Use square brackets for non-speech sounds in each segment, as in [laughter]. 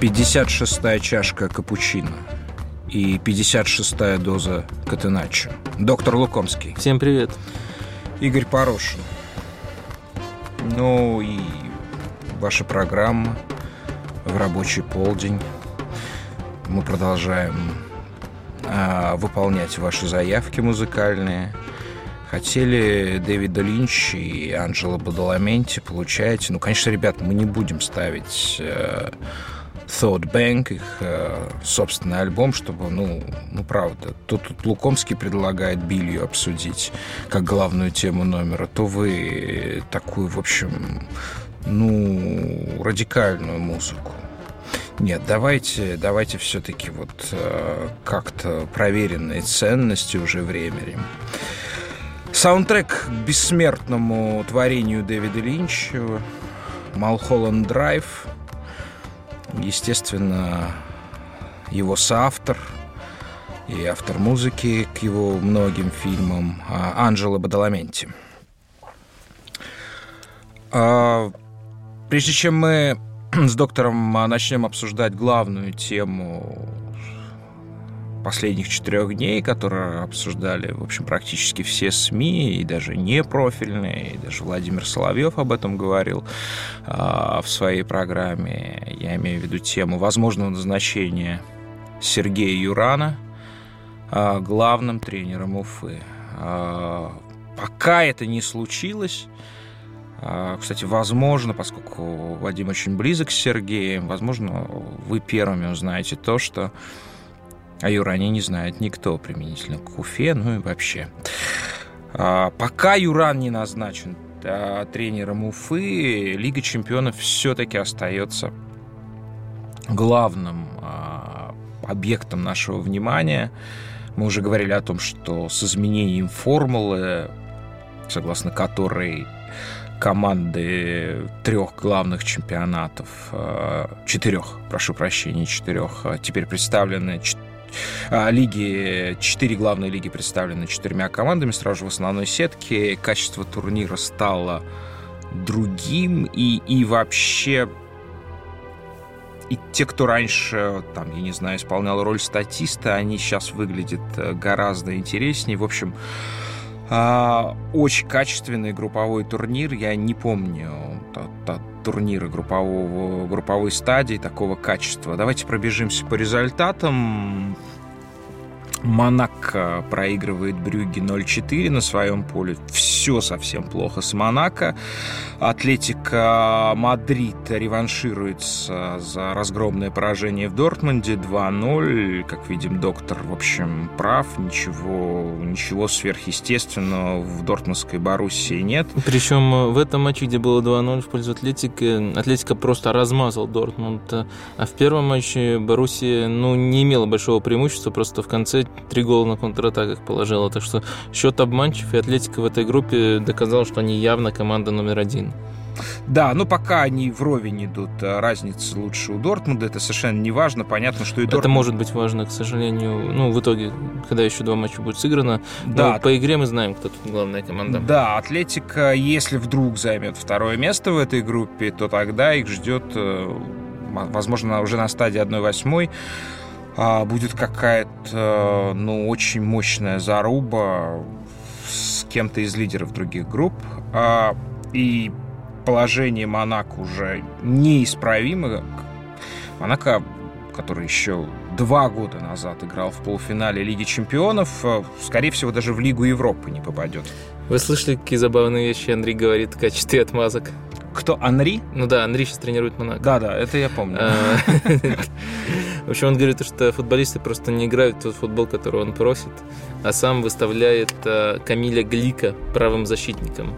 56-я чашка капучино и 56-я доза катеначо. Доктор Лукомский. Всем привет. Игорь Порошин. Ну и ваша программа в рабочий полдень. Мы продолжаем а, выполнять ваши заявки музыкальные. Хотели Дэвида Линч и Анджело Бадаламенти, получаете. Ну, конечно, ребят, мы не будем ставить э, Thought Bank, их э, собственный альбом, чтобы, ну, ну правда, то тут Лукомский предлагает Билью обсудить как главную тему номера, то вы такую, в общем, ну, радикальную музыку. Нет, давайте, давайте все-таки вот э, как-то проверенные ценности уже временем. Саундтрек к бессмертному творению Дэвида Линча «Малхолланд Драйв». Естественно, его соавтор и автор музыки к его многим фильмам а, Анджело Бадаламенти. А, прежде чем мы [clears throat] с доктором начнем обсуждать главную тему последних четырех дней, которые обсуждали, в общем, практически все СМИ, и даже не профильные, и даже Владимир Соловьев об этом говорил э, в своей программе. Я имею в виду тему возможного назначения Сергея Юрана э, главным тренером Уфы. Э, пока это не случилось, кстати, возможно, поскольку Вадим очень близок с Сергеем, возможно, вы первыми узнаете то, что о а Юране не знает никто применительно к Уфе, ну и вообще. А, пока Юран не назначен а, тренером Уфы, Лига чемпионов все-таки остается главным объектом нашего внимания. Мы уже говорили о том, что с изменением формулы, согласно которой команды трех главных чемпионатов, четырех, прошу прощения, четырех, теперь представлены лиги, четыре главные лиги представлены четырьмя командами сразу же в основной сетке. Качество турнира стало другим, и, и вообще и те, кто раньше, там, я не знаю, исполнял роль статиста, они сейчас выглядят э, гораздо интереснее. В общем, а, очень качественный групповой турнир. Я не помню турниры группового, групповой стадии такого качества. Давайте пробежимся по результатам. Монако проигрывает Брюги 0-4 на своем поле. Все совсем плохо с Монако. Атлетика Мадрид реваншируется за разгромное поражение в Дортмунде 2-0. Как видим, доктор, в общем, прав. Ничего, ничего сверхъестественного в дортмундской Боруссии нет. Причем э, в этом матче, где было 2-0 в пользу Атлетики, Атлетика просто размазал Дортмунд. А в первом матче Боруссия ну, не имела большого преимущества, просто в конце три гола на контратаках положила. Так что счет обманчив, и Атлетика в этой группе доказала, что они явно команда номер один. Да, но пока они вровень идут, а разница лучше у Дортмунда, это совершенно не важно. Понятно, что и Дортмунд... Это может быть важно, к сожалению, ну, в итоге, когда еще два матча будет сыграно. Да. Но по игре мы знаем, кто тут главная команда. Да, Атлетика, если вдруг займет второе место в этой группе, то тогда их ждет, э, возможно, уже на стадии 1-8 а, будет какая-то, ну, очень мощная заруба с кем-то из лидеров других групп. А, и положение Монако уже неисправимо. Монако, который еще два года назад играл в полуфинале Лиги Чемпионов, а, скорее всего, даже в Лигу Европы не попадет. Вы слышали, какие забавные вещи Андрей говорит в качестве отмазок? Кто? Анри? Ну да, Анри сейчас тренирует Монако. Да, да, это я помню. А, [laughs] в общем, он говорит, что футболисты просто не играют в тот футбол, который он просит, а сам выставляет а, Камиля Глика правым защитником.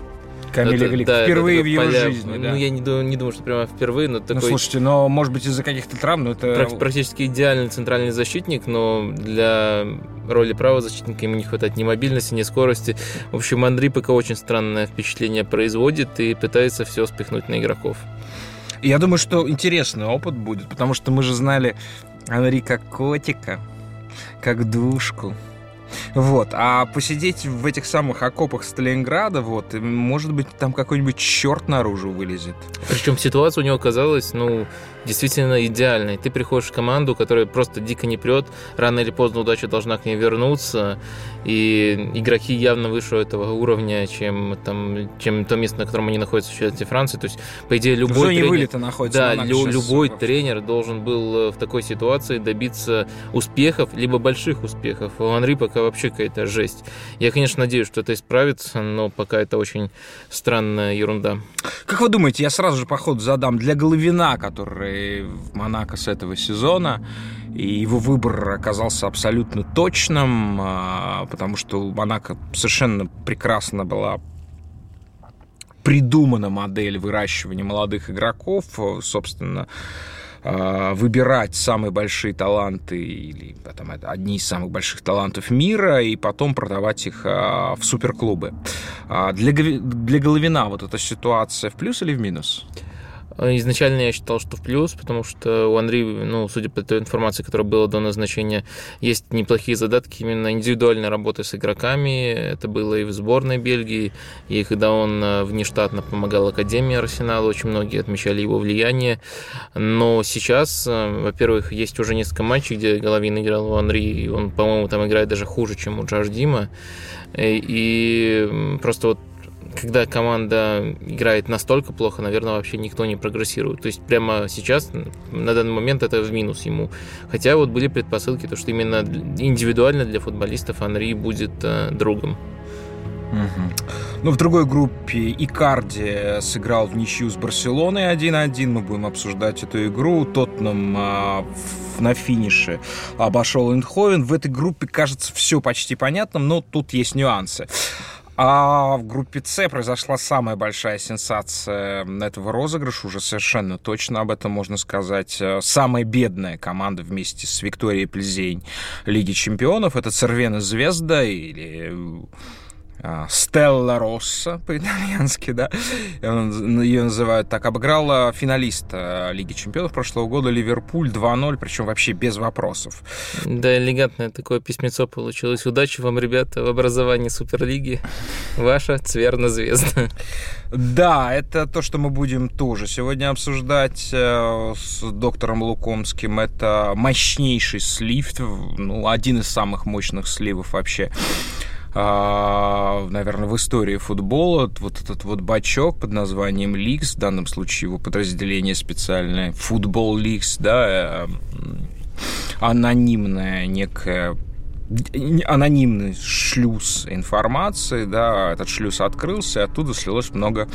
Камиля Глик. Да, впервые это, в его поля... жизни. Ну, да. я не, не думаю, что прямо впервые, но ну, такой... Ну, слушайте, но, может быть, из-за каких-то травм, но это... Практически идеальный центральный защитник, но для роли правого защитника ему не хватает ни мобильности, ни скорости. В общем, Андрей пока очень странное впечатление производит и пытается все спихнуть на игроков. Я думаю, что интересный опыт будет, потому что мы же знали Анри как котика, как душку, Вот. А посидеть в этих самых окопах Сталинграда, вот, может быть, там какой-нибудь черт наружу вылезет. Причем ситуация у него оказалась, ну, действительно идеальной. Ты приходишь в команду, которая просто дико не прет, рано или поздно удача должна к ней вернуться, и игроки явно выше этого уровня, чем, там, чем то место, на котором они находятся в чемпионате Франции. То есть, по идее, любой тренер... вылета находится. Да, лю- любой тренер должен был э, в такой ситуации добиться успехов, либо больших успехов. У Анри пока вообще какая-то жесть. Я, конечно, надеюсь, что это исправится, но пока это очень странная ерунда. Как вы думаете, я сразу же, походу, задам для Головина, который в Монако с этого сезона, и его выбор оказался абсолютно точным, а, потому что у Монако совершенно прекрасно была придумана модель выращивания молодых игроков, собственно, а, выбирать самые большие таланты или там, одни из самых больших талантов мира и потом продавать их а, в суперклубы. Для, для Головина вот эта ситуация в плюс или в минус? Изначально я считал, что в плюс, потому что у Анри, ну, судя по той информации, которая была до назначения, есть неплохие задатки именно индивидуальной работы с игроками. Это было и в сборной Бельгии, и когда он э, внештатно помогал Академии Арсенала, очень многие отмечали его влияние. Но сейчас, э, во-первых, есть уже несколько матчей, где Головин играл у Анри, и он, по-моему, там играет даже хуже, чем у Джардима. Э, и просто вот когда команда играет настолько плохо, наверное, вообще никто не прогрессирует. То есть прямо сейчас, на данный момент, это в минус ему. Хотя вот были предпосылки, то, что именно индивидуально для футболистов Анри будет э, другом. Угу. Ну, в другой группе Икарди сыграл в ничью с Барселоной 1-1. Мы будем обсуждать эту игру. Тоттенхэм а, на финише обошел Эндховен. В этой группе, кажется, все почти понятно, но тут есть нюансы. А в группе С произошла самая большая сенсация этого розыгрыша, уже совершенно точно об этом можно сказать. Самая бедная команда вместе с Викторией Плезень Лиги Чемпионов — это Цервена Звезда или а, Стелла Росса по-итальянски, да, ее называют так, обыграла финалиста Лиги Чемпионов прошлого года Ливерпуль 2-0, причем вообще без вопросов. Да, элегантное такое письмецо получилось. Удачи вам, ребята, в образовании Суперлиги. Ваша Цверна Звезда. Да, это то, что мы будем тоже сегодня обсуждать э, с доктором Лукомским. Это мощнейший слив, ну, один из самых мощных сливов вообще а, наверное, в истории футбола вот этот вот бачок под названием Ликс, в данном случае его подразделение специальное, футбол Ликс, да, э, анонимная некая анонимный шлюз информации, да, этот шлюз открылся, и оттуда слилось много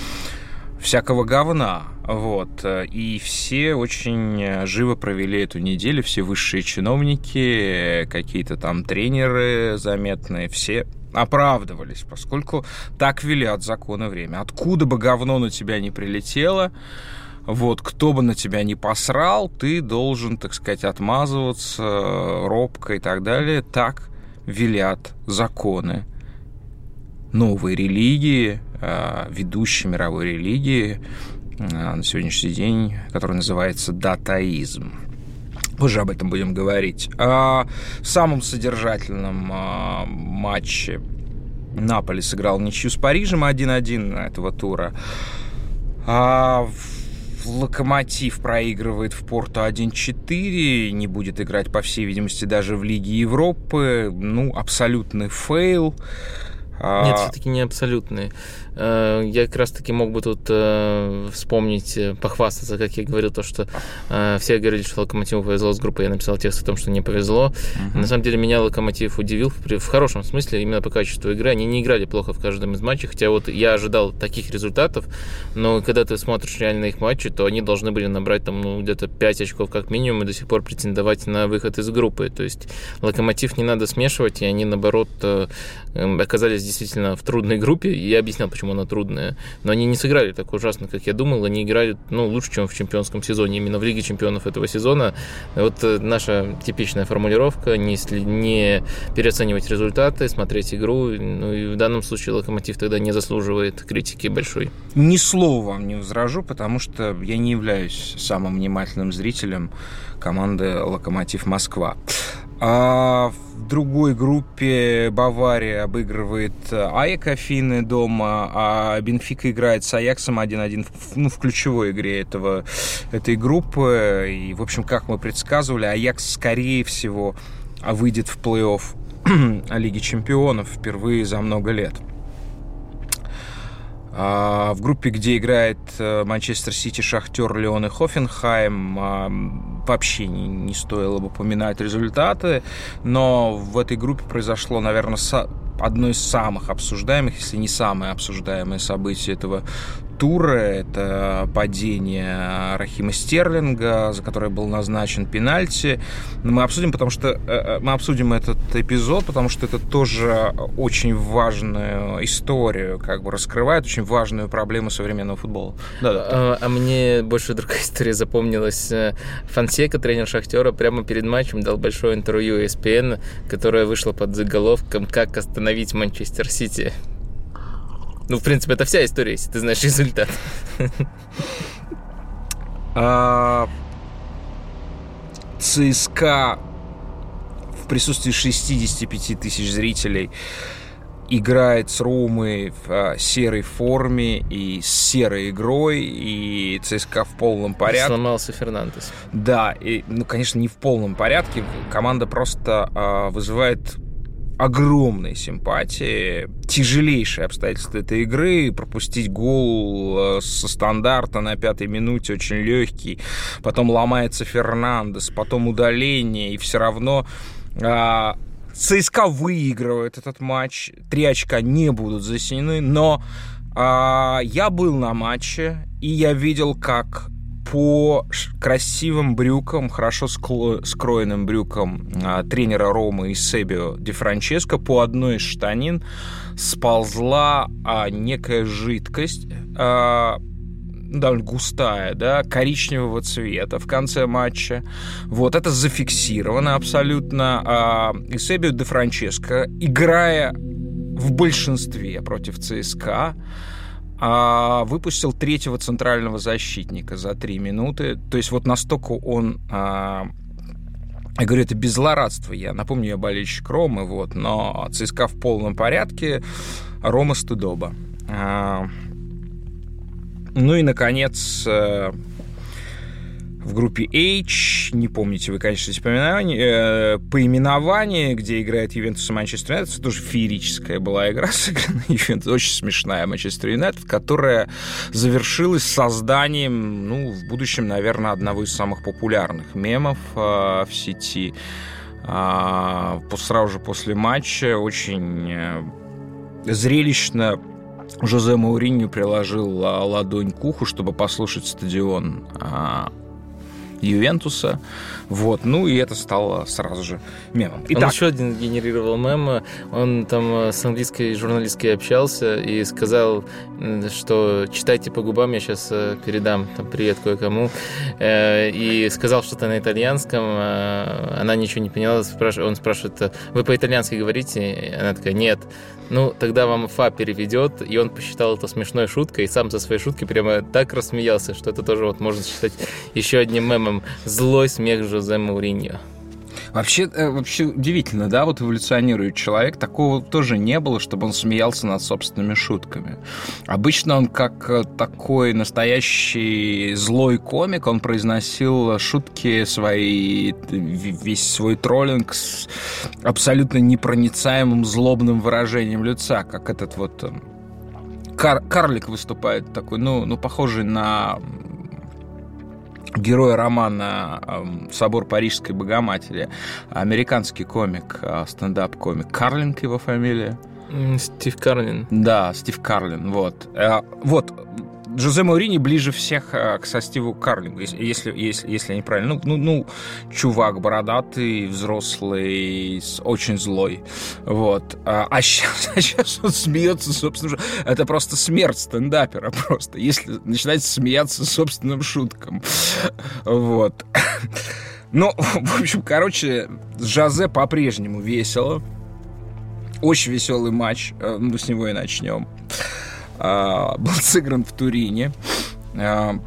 всякого говна. Вот. И все очень живо провели эту неделю, все высшие чиновники, какие-то там тренеры заметные, все оправдывались, поскольку так велят законы время. Откуда бы говно на тебя не прилетело, вот, кто бы на тебя не посрал, ты должен, так сказать, отмазываться робко и так далее. Так велят законы новой религии, а, ведущей мировой религии а, на сегодняшний день, которая называется датаизм. Позже об этом будем говорить. А в самом содержательном а, матче Наполи сыграл ничью с Парижем 1-1 этого тура. А Локомотив проигрывает в Порту 1-4, не будет играть, по всей видимости, даже в Лиге Европы. Ну, абсолютный фейл. Нет, а... все-таки не абсолютный. Э, я как раз-таки мог бы тут э, вспомнить, э, похвастаться, как я говорил, то, что все говорили, что Локомотиву повезло с группой. Я написал текст о том, что не повезло. Uh-huh. На самом деле меня Локомотив удивил в, в хорошем смысле, именно по качеству игры. Они не играли плохо в каждом из матчей, хотя вот я ожидал таких результатов, но когда ты смотришь реально их матчи, то они должны были набрать там ну, где-то 5 очков как минимум и до сих пор претендовать на выход из группы. То есть Локомотив не надо смешивать, и они, наоборот, оказались действительно в трудной группе. И я объяснял, почему почему она трудная. Но они не сыграли так ужасно, как я думал. Они играли ну, лучше, чем в чемпионском сезоне, именно в Лиге чемпионов этого сезона. Вот э, наша типичная формулировка не, не переоценивать результаты, смотреть игру. Ну и в данном случае Локомотив тогда не заслуживает критики большой. Ни слова вам не возражу, потому что я не являюсь самым внимательным зрителем команды «Локомотив Москва». А другой группе Бавария обыгрывает Аек Афины дома, а Бенфика играет с Аяксом 1-1 ну, в ключевой игре этого, этой группы. И, в общем, как мы предсказывали, Аякс, скорее всего, выйдет в плей-офф [clears throat] Лиги Чемпионов впервые за много лет. А, в группе, где играет э, Манчестер Сити, Шахтер, Леон и Хофенхайм, а, вообще не, не стоило бы упоминать результаты, но в этой группе произошло, наверное, одно из самых обсуждаемых, если не самое обсуждаемое событие этого тура. Это падение Рахима Стерлинга, за которое был назначен пенальти. Мы обсудим, потому что э, э, мы обсудим этот эпизод, потому что это тоже очень важную историю как бы раскрывает, очень важную проблему современного футбола. Да, да. А, а мне больше другая история запомнилась. Фансека, тренер Шахтера, прямо перед матчем дал большое интервью ESPN, которое вышло под заголовком «Как остановить Манчестер Сити». Ну, в принципе, это вся история, если ты знаешь результат. А, ЦСКА в присутствии 65 тысяч зрителей играет с Ромой в а, серой форме и с серой игрой, и ЦСКА в полном порядке. Сломался Фернандес. Да, и, ну, конечно, не в полном порядке. Команда просто а, вызывает огромной симпатии. Тяжелейшие обстоятельства этой игры. Пропустить гол э, со стандарта на пятой минуте очень легкий. Потом ломается Фернандес, потом удаление. И все равно а, ЦСКА выигрывает этот матч. Три очка не будут засенены. Но а, я был на матче, и я видел, как по красивым брюкам, хорошо скроенным брюкам а, тренера Ромы и Себио Ди Франческо по одной из штанин сползла а, некая жидкость, а, довольно густая, да, коричневого цвета в конце матча. Вот это зафиксировано абсолютно. И Себио Де Франческо, играя в большинстве против ЦСКА, а выпустил третьего центрального защитника за три минуты. То есть вот настолько он... А, я говорю, это без злорадства. Я напомню, я болельщик Ромы, вот, но ЦСКА в полном порядке, Рома стыдоба. А, ну и, наконец, э, в группе H, не помните вы, конечно, э, поименование, где играет Ювентус и Манчестер Юнайтед, это тоже феерическая была игра [laughs] сыграна. Ювентус, очень смешная Манчестер Юнайтед, которая завершилась созданием, ну, в будущем, наверное, одного из самых популярных мемов э, в сети. Э, сразу же после матча очень э, зрелищно Жозе Мауринью приложил а, ладонь к уху, чтобы послушать стадион а, Ювентуса. Вот. Ну, и это стало сразу же мемом. Итак. Он еще один генерировал мем. Он там э, с английской журналисткой общался и сказал, что читайте по губам, я сейчас э, передам там, привет кое-кому. Э, и сказал что-то на итальянском. Она ничего не поняла. Он спрашивает, вы по-итальянски говорите? Она такая, нет. Ну, тогда вам Фа переведет, и он посчитал это смешной шуткой, и сам со своей шуткой прямо так рассмеялся, что это тоже вот можно считать еще одним мемом «Злой смех Жозе Мауриньо». Вообще, э, вообще удивительно, да, вот эволюционирует человек. Такого тоже не было, чтобы он смеялся над собственными шутками. Обычно он как э, такой настоящий злой комик, он произносил шутки свои, весь свой троллинг с абсолютно непроницаемым злобным выражением лица, как этот вот э, кар карлик выступает такой, ну, ну, похожий на героя романа «Собор Парижской Богоматери», американский комик, а, стендап-комик, Карлинг его фамилия. Стив Карлин. Да, Стив Карлин, вот. Э, вот, Джозе Маурини ближе всех э, к со Стиву Карлингу, если, если, если я неправильно. Ну, ну, ну, чувак бородатый, взрослый, очень злой. Вот. А, а, сейчас, [laughs] а сейчас он смеется, собственно, это просто смерть стендапера просто, если начинать смеяться собственным шуткам. Вот. Ну, в общем, короче, с Жозе по-прежнему весело. Очень веселый матч. Ну, с него и начнем. А, был сыгран в Турине. А,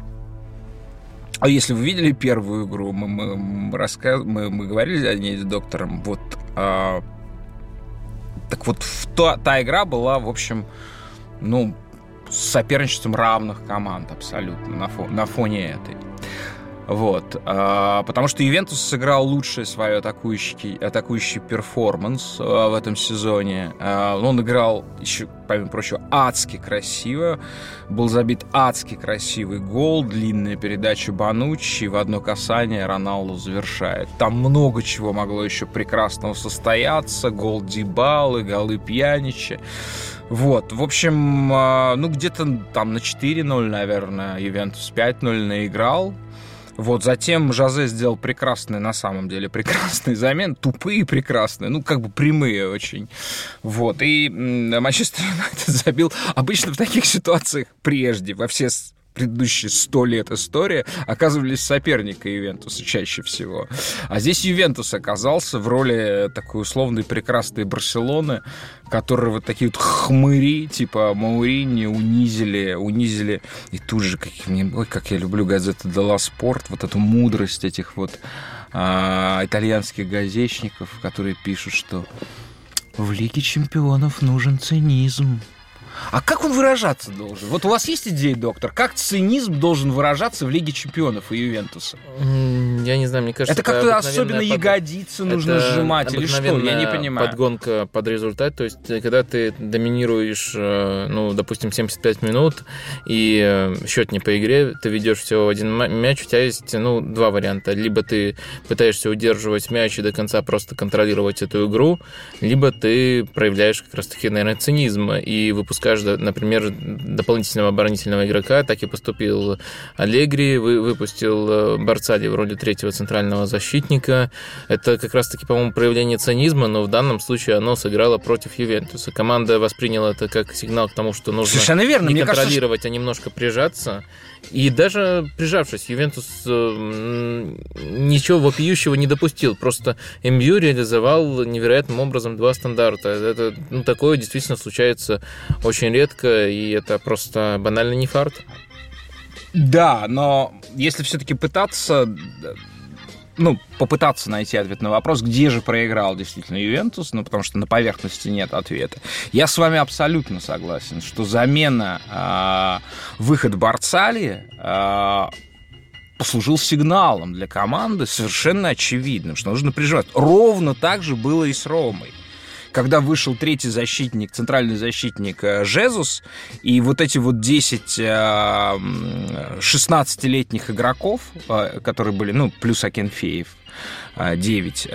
А если вы видели первую игру, мы, мы, рассказ... мы, мы говорили о ней с доктором, вот... А... Так вот, в та, та игра была, в общем, ну, с соперничеством равных команд абсолютно на, фо, на фоне этой. Вот. А, потому что Ювентус сыграл лучший свой атакующий, атакующий перформанс а, в этом сезоне. А, он играл еще, помимо прочего, адски красиво. Был забит адски красивый гол, длинная передача Бануччи, в одно касание Роналду завершает. Там много чего могло еще прекрасного состояться. Гол Дибалы, голы Пьянича. Вот, в общем, ну где-то там на 4-0, наверное, Ювентус 5-0 наиграл. Вот, затем Жозе сделал прекрасный, на самом деле, прекрасный замен, тупые прекрасные, ну, как бы прямые очень. Вот, и Манчестер Юнайтед забил обычно в таких ситуациях прежде, во все предыдущие сто лет истории оказывались соперниками Ювентуса чаще всего. А здесь Ювентус оказался в роли такой условной прекрасной Барселоны, которые вот такие вот хмыри, типа Маурини, унизили, унизили. И тут же, как, ой, как я люблю газету «Дела Спорт», вот эту мудрость этих вот а, итальянских газетчиков, которые пишут, что в Лиге чемпионов нужен цинизм. А как он выражаться должен? Вот у вас есть идея, доктор? Как цинизм должен выражаться в Лиге чемпионов и Ювентуса? Я не знаю, мне кажется... Это как-то особенно под... ягодицы нужно это сжимать или что? Я не понимаю. подгонка под результат. То есть, э, когда ты доминируешь, э, ну, допустим, 75 минут, и э, счет не по игре, ты ведешь всего один мяч, у тебя есть, ну, два варианта. Либо ты пытаешься удерживать мяч и до конца просто контролировать эту игру, либо ты проявляешь как раз-таки, наверное, цинизм и выпускаешь выпускаешь, например, дополнительного оборонительного игрока, так и поступил Аллегри, вы, выпустил э, Барцади в роли третьего центрального защитника. Это как раз-таки, по-моему, проявление цинизма, но в данном случае оно сыграло против Ювентуса. Команда восприняла это как сигнал к тому, что нужно Совершенно верно. не Мне контролировать, кажется, а немножко прижаться. И даже прижавшись, Ювентус э, ничего вопиющего не допустил. Просто МЮ реализовал невероятным образом два стандарта. Это ну, такое действительно случается очень редко, и это просто банально не фарт. Да, но если все-таки пытаться ну, попытаться найти ответ на вопрос, где же проиграл действительно Ювентус, ну, потому что на поверхности нет ответа. Я с вами абсолютно согласен, что замена, э, выход Барцали э, послужил сигналом для команды совершенно очевидным, что нужно прижимать. Ровно так же было и с Ромой когда вышел третий защитник, центральный защитник э, Жезус, и вот эти вот 10 16-летних э, игроков, э, которые были, ну, плюс Акинфеев, 9,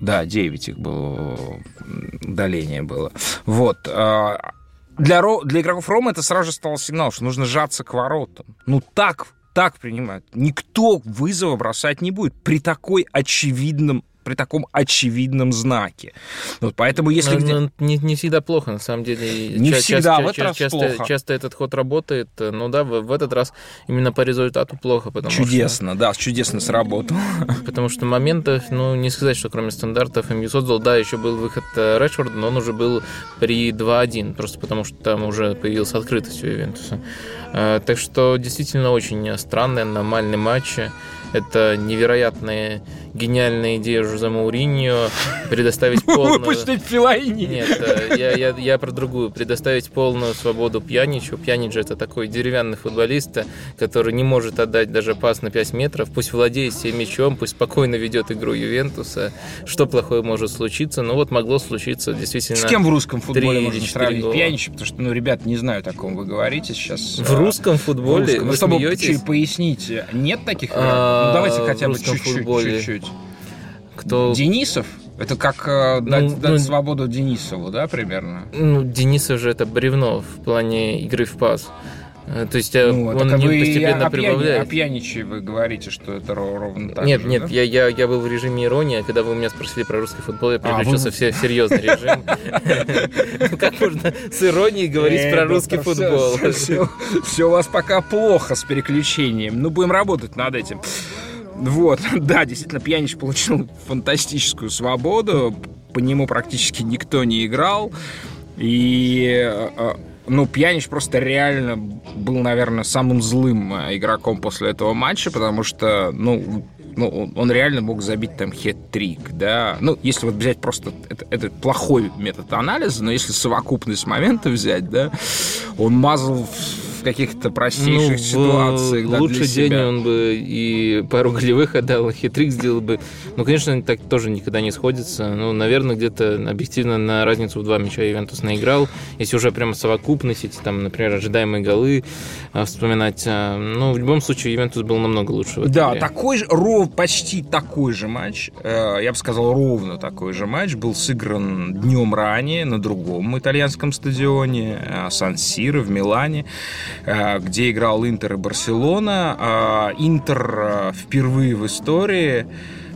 да, 9 их было, удаление было. Вот. Для, для игроков Рома это сразу же стало сигнал, что нужно сжаться к воротам. Ну, так так принимают. Никто вызова бросать не будет при такой очевидном при таком очевидном знаке. Вот поэтому если... Но, где... но не, не всегда плохо, на самом деле. Не ча- всегда, часто, в этот ча- раз часто, плохо. Часто этот ход работает, но да, в, в этот раз именно по результату плохо. Потому чудесно, что, да, чудесно сработал. [laughs] Потому что моментов, ну, не сказать, что кроме стандартов МЮ создал, да, еще был выход э, Рэшфорда, но он уже был при 2-1, просто потому что там уже появилась открытость у Ювентуса. Э, так что действительно очень странный, аномальный матч. Это невероятная гениальная идея Жозе Мауриньо предоставить [laughs] полную... Выпустить Филайни! Нет, э, я, я, я про другую. Предоставить полную свободу Пьяничу. Пьянич это такой деревянный футболист, который не может отдать даже пас на 5 метров. Пусть владеет всем мячом, пусть спокойно ведет игру Ювентуса. Что плохое может случиться? Ну вот могло случиться действительно... С кем в русском футболе можно сравнить Пьянича? Потому что, ну, ребят, не знаю, о ком вы говорите сейчас. В русском футболе? В русском. Вы ну, чтобы смеетесь? поясните, нет таких а, ну, давайте хотя бы чуть-чуть. Кто... Денисов? Это как э, ну, дать, дать ну, свободу Денисову, да, примерно? Ну, Денисов же это бревно в плане игры в пас. Э, то есть э, ну, он не вы постепенно прибавляет. О пьяниче вы говорите, что это ровно так Нет, же, нет, да? я, я, я был в режиме иронии, а когда вы у меня спросили про русский футбол, я переключился а, вы... в серьезный режим. [laughs] Как можно с иронией говорить про русский футбол? Все у вас пока плохо с переключением. Ну, будем работать над этим. Вот, [laughs] да, действительно, Пьянич получил фантастическую свободу, по нему практически никто не играл, и э, ну, Пьянич просто реально был, наверное, самым злым э, игроком после этого матча, потому что, ну, ну, он реально мог забить там хет-трик, да. Ну, если вот взять просто... Это, это плохой метод анализа, но если совокупность моментов взять, да, он мазал каких-то простейших ну, ситуациях. Да, лучший день себя. он бы и пару голевых отдал, и хитрик сделал бы. Ну, конечно, так тоже никогда не сходится. Ну, наверное, где-то объективно на разницу в два мяча Ювентус наиграл. Если уже прямо совокупность, эти там, например, ожидаемые голы а, вспоминать. А, ну, в любом случае, Ювентус был намного лучше. да, игре. такой же, ров, почти такой же матч, э, я бы сказал, ровно такой же матч был сыгран днем ранее на другом итальянском стадионе э, Сан-Сиро в Милане. Э, где играл Интер и Барселона. А, Интер э, впервые в истории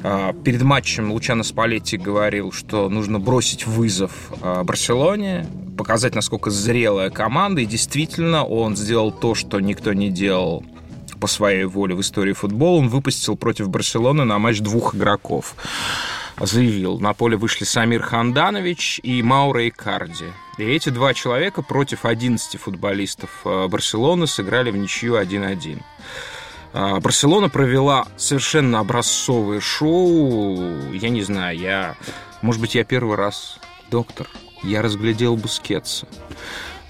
э, перед матчем Лучано Спалетти говорил, что нужно бросить вызов Барселоне, показать, насколько зрелая команда, и действительно он сделал то, что никто не делал по своей воле в истории футбола. Он выпустил против Барселоны на матч двух игроков. Заявил, на поле вышли Самир Ханданович и Маура Икарди. И эти два человека против 11 футболистов э, Барселоны сыграли в ничью 1-1. А, Барселона провела совершенно образцовое шоу. Я не знаю, я... Может быть, я первый раз доктор. Я разглядел Бускетса.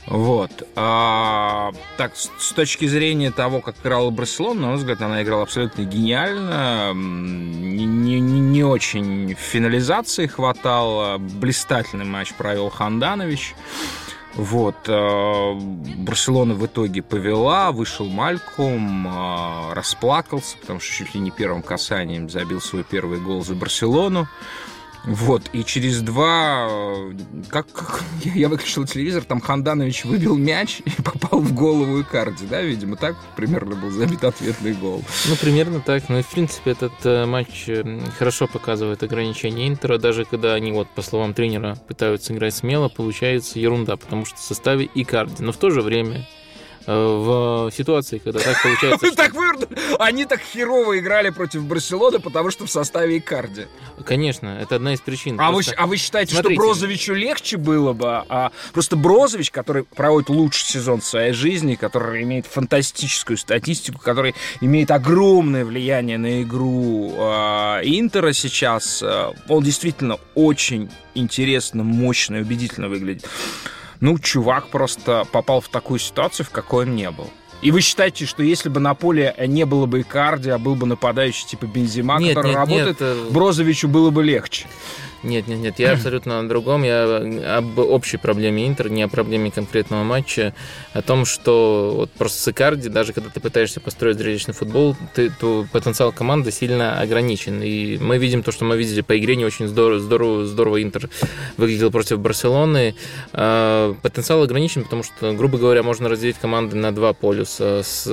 Вот. А, так, с точки зрения того, как играла Барселона, на мой взгляд, она играла абсолютно гениально. Не, не, не очень финализации хватало. Блистательный матч провел Ханданович. Вот. А, Барселона в итоге повела, вышел Мальком, а, расплакался, потому что чуть ли не первым касанием забил свой первый гол за Барселону. Вот, и через два... Как, как [laughs] я выключил телевизор, там Ханданович выбил мяч и [laughs] попал в голову Икарди, да, видимо, так примерно был забит ответный гол. Ну, примерно так. Ну, и, в принципе, этот э, матч э, хорошо показывает ограничения Интера, даже когда они, вот, по словам тренера, пытаются играть смело, получается ерунда, потому что в составе Икарди. Но в то же время Э, в ситуации, когда так получается... [laughs] Что... так Они так херово играли против Барселоны, потому что в составе Икарди. Конечно, это одна из причин. А, вы, а вы считаете, что Брозовичу легче было бы? А просто Брозович, который проводит лучший сезон в своей жизни, который имеет фантастическую статистику, который имеет огромное влияние на игру э, Интера сейчас, э, он действительно очень интересно, мощно и убедительно выглядит ну, чувак просто попал в такую ситуацию, в какой он не был. И вы считаете, что если бы на поле не было бы Икарди, а был бы нападающий типа Бензима, нет, который нет, работает, нет. Брозовичу было бы легче? Нет, нет, нет, я абсолютно на другом. Я об общей проблеме Интер, не о проблеме конкретного матча, о том, что вот просто с Икарди, даже когда ты пытаешься построить зрелищный футбол, ты, то потенциал команды сильно ограничен. И мы видим то, что мы видели по игре, не очень здорово, здорово, здорово Интер выглядел против Барселоны. А, потенциал ограничен, потому что, грубо говоря, можно разделить команды на два полюса. С,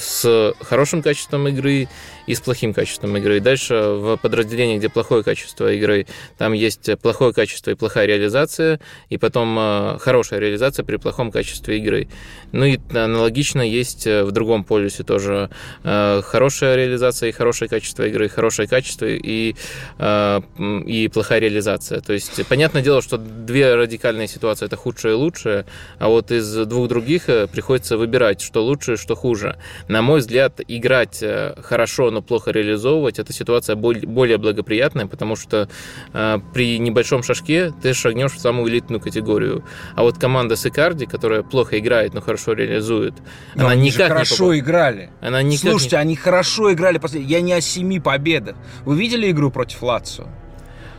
с хорошим качеством игры и с плохим качеством игры. И дальше в подразделении, где плохое качество игры, там есть плохое качество и плохая реализация, и потом э, хорошая реализация при плохом качестве игры. Ну и аналогично есть э, в другом полюсе тоже э, хорошая реализация и хорошее качество игры, хорошее качество и, и плохая реализация. То есть, понятное дело, что две радикальные ситуации это худшее и лучшее, а вот из двух других приходится выбирать, что лучше, что хуже. На мой взгляд, играть хорошо но плохо реализовывать, эта ситуация более благоприятная, потому что э, при небольшом шажке ты шагнешь в самую элитную категорию. А вот команда с Икарди, которая плохо играет, но хорошо реализует, но она они никак хорошо не играли. Она никак Слушайте, не... они хорошо играли. Я не о семи победах. Вы видели игру против Лацио?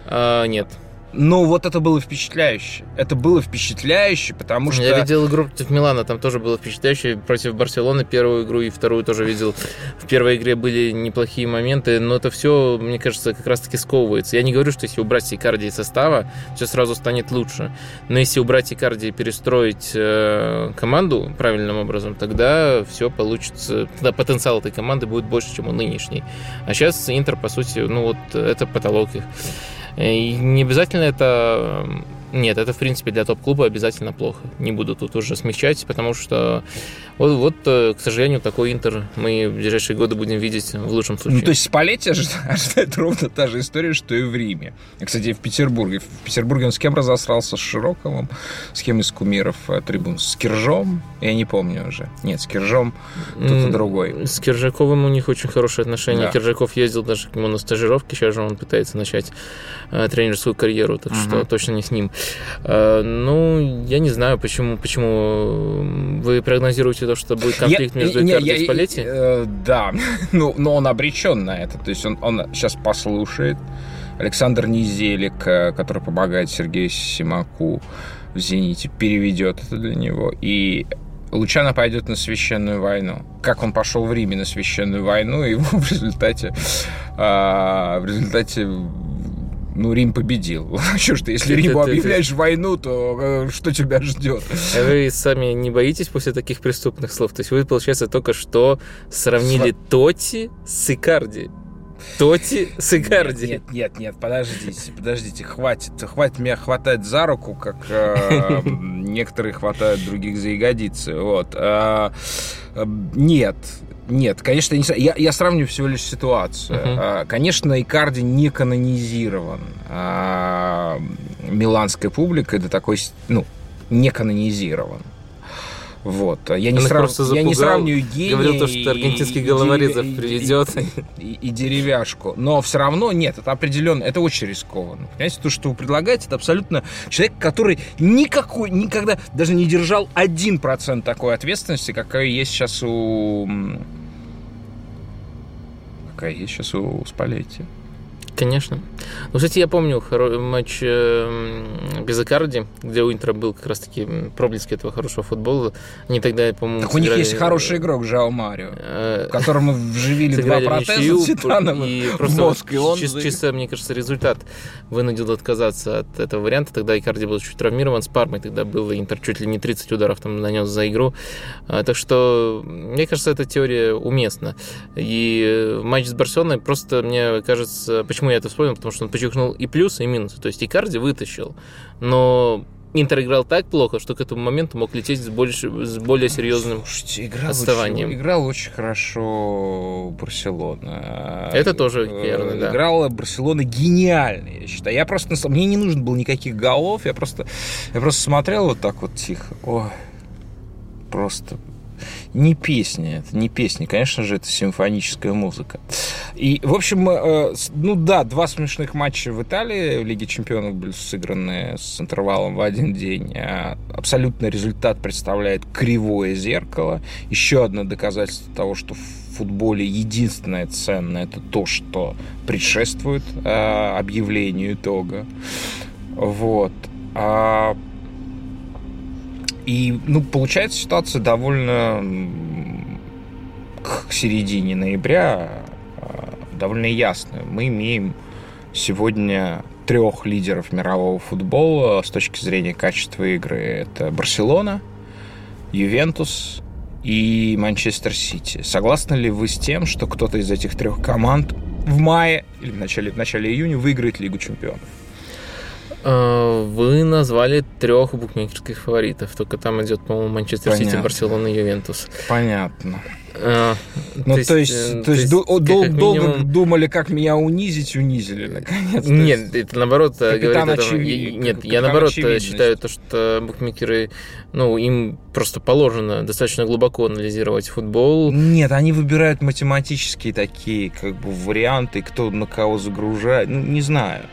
А, нет. Ну, вот это было впечатляюще. Это было впечатляюще, потому что... Я видел игру против Милана, там тоже было впечатляюще. Против Барселоны первую игру и вторую тоже видел. В первой игре были неплохие моменты, но это все, мне кажется, как раз-таки сковывается. Я не говорю, что если убрать Икарди из состава, все сразу станет лучше. Но если убрать Икарди и перестроить э, команду правильным образом, тогда все получится... Тогда потенциал этой команды будет больше, чем у нынешней. А сейчас Интер, по сути, ну вот это потолок их. И не обязательно это Нет, это, в принципе, для топ-клуба обязательно плохо. Не буду тут уже смягчать, потому что вот, вот, э, к сожалению, такой Интер мы в ближайшие годы будем видеть в лучшем случае. Ну, то есть Спалетти [laughs] ожидает ровно та же история, что и в Риме. Кстати, в Петербурге. В Петербурге он с кем разосрался? С Широковым? С кем из кумиров э, трибун? С Киржом? Я не помню уже. Нет, с Киржом кто-то другой. С Киржаковым у них очень хорошие отношения. Да. Киржаков ездил даже к нему на стажировки. Сейчас же он пытается начать э, тренерскую карьеру, так угу. что точно не с ним. Ну, я не знаю, почему, почему вы прогнозируете то, что будет конфликт я, между не, Икарди и Спалетти? Э, да, [laughs] ну, но он обречен на это. То есть он, он сейчас послушает. Александр Низелик, э, который помогает Сергею Симаку в «Зените», переведет это для него. И Лучано пойдет на священную войну. Как он пошел в Риме на священную войну, и [laughs] его в результате, а, в результате ну, Рим победил. [laughs] Что ж ты, если Риму объявляешь войну, то э, что тебя ждет? А вы сами не боитесь после таких преступных слов? То есть вы, получается, только что сравнили Сва... Тоти с Икарди. Тоти с Икарди. Нет, нет, нет, подождите, подождите, хватит, хватит меня хватать за руку, как э, [laughs] некоторые хватают других за ягодицы. Вот. Э, э, нет, нет, конечно, не, я, я сравню всего лишь ситуацию. Uh-huh. Конечно, Икарди не канонизирован а, миланской публикой до такой, ну, не канонизирован. Вот. Я не, срав... запугал, я не сравниваю гения Говорил то, что аргентинский и, головорезов и, приведет. И, и, деревяшку. Но все равно нет, это определенно, это очень рискованно. Понимаете, то, что вы предлагаете, это абсолютно человек, который никакой, никогда даже не держал один процент такой ответственности, какая есть сейчас у... Какая есть сейчас у Спалетти. Конечно. Ну, кстати, я помню матч э, без Акарди, где у Интера был как раз-таки проблески этого хорошего футбола. Они тогда, по-моему, Так сыграли... у них есть хороший игрок, Жао Марио, э, которому вживили два протеза титановых и в мозг, и он... Чисто, чисто, мне кажется, результат вынудил отказаться от этого варианта. Тогда Икарди был чуть травмирован, с Пармой тогда был Интер чуть ли не 30 ударов там нанес за игру. А, так что, мне кажется, эта теория уместна. И матч с Барселоной просто, мне кажется, почему Почему я это вспомнил? Потому что он подчеркнул и плюсы, и минусы. То есть Икарди вытащил, но Интер играл так плохо, что к этому моменту мог лететь с, больше, с более серьезным Слушайте, играл отставанием. Очень, играл очень хорошо Барселона. Это тоже верно, да. Играла Барселона гениально, я считаю. Я просто... Мне не нужно было никаких голов, я просто, я просто смотрел вот так вот тихо. Ой, просто не песня, это не песня, конечно же, это симфоническая музыка. И, в общем, э, ну да, два смешных матча в Италии в Лиге Чемпионов были сыграны с интервалом в один день. А абсолютно результат представляет кривое зеркало. Еще одно доказательство того, что в футболе единственное ценное это то, что предшествует э, объявлению итога. Вот. А и, ну, получается ситуация довольно к середине ноября довольно ясная. Мы имеем сегодня трех лидеров мирового футбола с точки зрения качества игры. Это Барселона, Ювентус и Манчестер Сити. Согласны ли вы с тем, что кто-то из этих трех команд в мае или в начале, в начале июня выиграет Лигу чемпионов? Э, вы назвали трех букмекерских фаворитов. Только там идет, по-моему, Манчестер Сити, Барселона и Ювентус. Понятно. А, ну, то, то есть, э, то есть, дол- дол- долго минимум... думали, как меня унизить, унизили, наконец. Нет, это наоборот э, говорит очевид... Нет, я наоборот считаю то, что букмекеры, ну, им просто положено достаточно глубоко анализировать футбол. Нет, они выбирают математические такие, как бы, варианты, кто на кого загружает, ну, не знаю.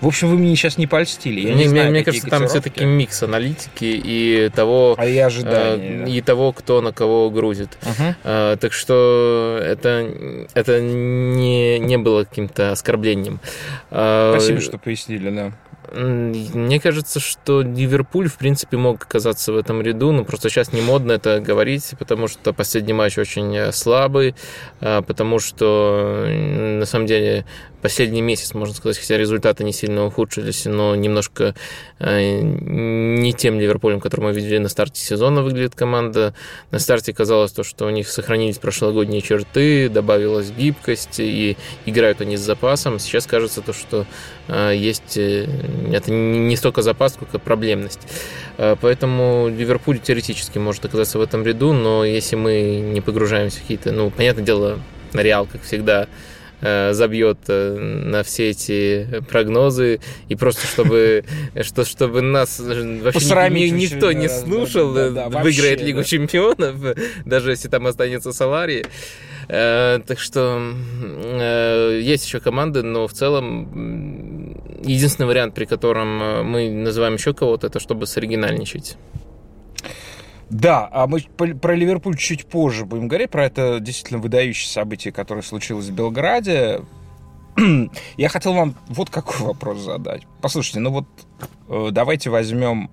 В общем, вы мне сейчас не польстили. Я не, не знаю, мне кажется, там все-таки микс аналитики и того, а и, ожидания, э, да. и того, кто на кого грузит. Угу. Э, так что это, это не, не было каким-то оскорблением. Э, Спасибо, что пояснили, да. Мне кажется, что Ливерпуль, в принципе, мог оказаться в этом ряду, но просто сейчас не модно это говорить, потому что последний матч очень э, слабый, э, потому что, на самом деле, последний месяц, можно сказать, хотя результаты не сильно ухудшились, но немножко э, не тем Ливерпулем, который мы видели на старте сезона, выглядит команда. На старте казалось то, что у них сохранились прошлогодние черты, добавилась гибкость, и играют они с запасом. Сейчас кажется то, что есть это не столько запас, сколько проблемность. Поэтому Ливерпуль теоретически может оказаться в этом ряду, но если мы не погружаемся в какие-то, ну, понятное дело, Реал, как всегда, Э, забьет э, на все эти прогнозы. И просто чтобы [laughs] что чтобы нас вообще ни, никто не слушал да, выиграет Лигу чемпионов [laughs] даже если там останется Салари э, так что есть еще команды но в целом единственный вариант при котором мы называем еще кого-то это чтобы соригинальничать да, а мы про Ливерпуль чуть позже будем говорить, про это действительно выдающее событие, которое случилось в Белграде. [clears throat] Я хотел вам вот какой вопрос задать. Послушайте, ну вот э, давайте возьмем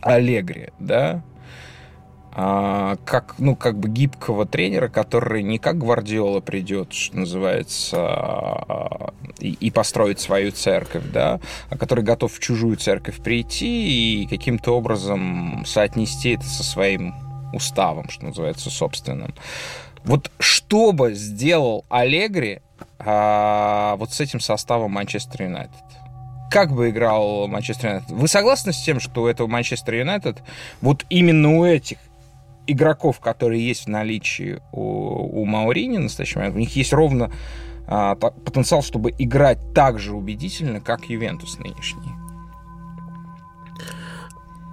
Аллегри, да? А, как, ну, как бы гибкого тренера, который не как Гвардиола придет, что называется, а, и, и построит свою церковь, да, а который готов в чужую церковь прийти и каким-то образом соотнести это со своим уставом, что называется, собственным. Вот что бы сделал Аллегри а, вот с этим составом Манчестер Юнайтед? как бы играл Манчестер Юнайтед. Вы согласны с тем, что у этого Манчестер Юнайтед, вот именно у этих игроков, которые есть в наличии у, у Маурини в настоящий момент, у них есть ровно а, потенциал, чтобы играть так же убедительно, как Ювентус нынешний.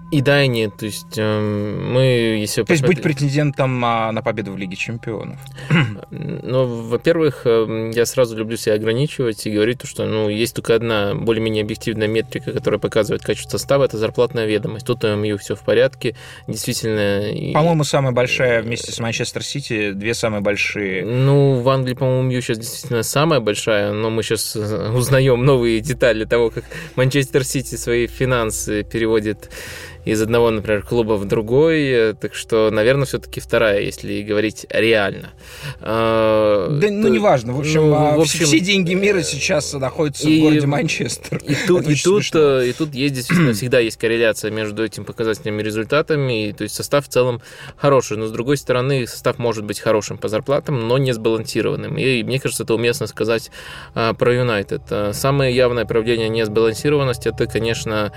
И да, и нет. То есть э, мы, если... То есть быть претендентом на, на победу в Лиге Чемпионов. [clears throat] Ну, во-первых, эм, я сразу люблю себя ограничивать и говорить, что ну, есть только одна более-менее объективная метрика, которая показывает качество состава, это зарплатная ведомость. Тут у МЮ все в порядке. Действительно... По-моему, самая большая вместе с Манчестер Сити, две самые большие. Ну, в Англии, по-моему, МЮ сейчас действительно самая большая, но мы сейчас узнаем новые детали того, как Манчестер Сити свои финансы переводит из одного, например, клуба в другой. Так что, наверное, все-таки вторая, если говорить реально. А, да, ну, неважно. В общем, ну, а, в общем все деньги мира сейчас находятся и, в городе Манчестер. И тут, и, тут, э, и тут есть действительно всегда есть корреляция между этими показателями и результатами. И, то есть состав в целом хороший. Но, с другой стороны, состав может быть хорошим по зарплатам, но не сбалансированным. И мне кажется, это уместно сказать а, про Юнайтед. Самое явное проявление несбалансированности это, конечно,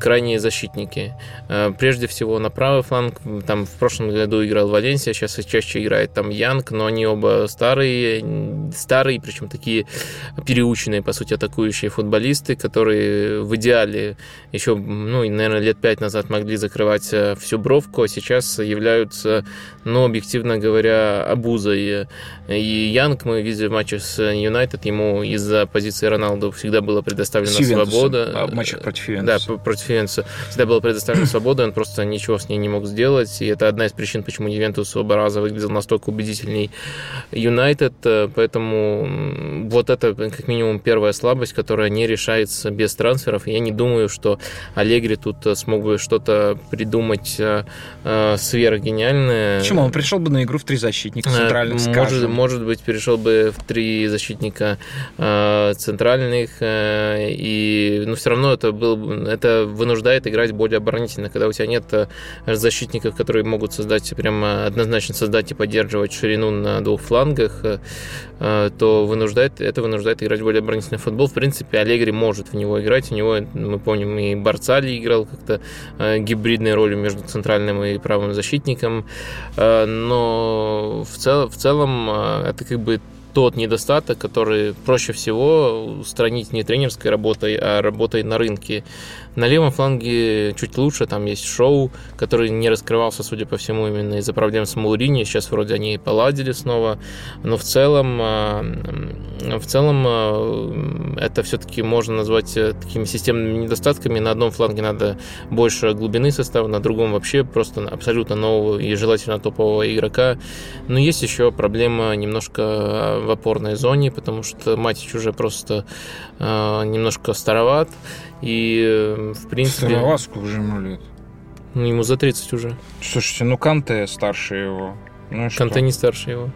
крайние защитники. Э, прежде всего на правый фланг, там в прошлом году играл Валенсия, сейчас чаще играет там Янг, но они оба старые, старые, причем такие переученные, по сути, атакующие футболисты, которые в идеале еще, ну, наверное, лет пять назад могли закрывать э, всю бровку, а сейчас являются, ну, объективно говоря, обузой. И Янг, мы видели в матче с Юнайтед, ему из-за позиции Роналду всегда была предоставлена свобода. А в матчах против Ювентуса. Да, против Ювентуса. Всегда была предоставлена свобода, он просто ничего с ней не мог сделать. И это одна из причин, почему Ювентус оба раза выглядел настолько убедительней Юнайтед. Поэтому вот это как минимум первая слабость, которая не решается без трансферов. Я не думаю, что Аллегри тут смог бы что-то придумать э, э, сверхгениальное. Почему? Он пришел бы на игру в три защитника центральных, может, может быть, перешел бы в три защитника э, центральных. И, но все равно это, был, это вынуждает играть более оборонительно оборонительно, когда у тебя нет э, защитников, которые могут создать, прямо однозначно создать и поддерживать ширину на двух флангах, э, э, то вынуждает, это вынуждает играть более оборонительный футбол. В принципе, Аллегри может в него играть. У него, мы помним, и Барцали играл как-то гибридной ролью между центральным и правым защитником. Но в, цел, в целом это как бы тот недостаток, который проще всего устранить не тренерской работой, а работой на рынке. На левом фланге чуть лучше, там есть Шоу, который не раскрывался, судя по всему, именно из-за проблем с Маурини. Сейчас вроде они поладили снова, но в целом, а, в целом а, это все-таки можно назвать э, такими системными недостатками. На одном фланге надо больше глубины состава, на другом вообще просто абсолютно нового и желательно топового игрока. Но есть еще проблема немножко а, в опорной зоне, потому что Матич уже просто немножко староват. И, э, в принципе... Староват, сколько же ему лет? Ну, ему за 30 уже. Слушайте, ну Канте старше его. Ну, Канте не старше его.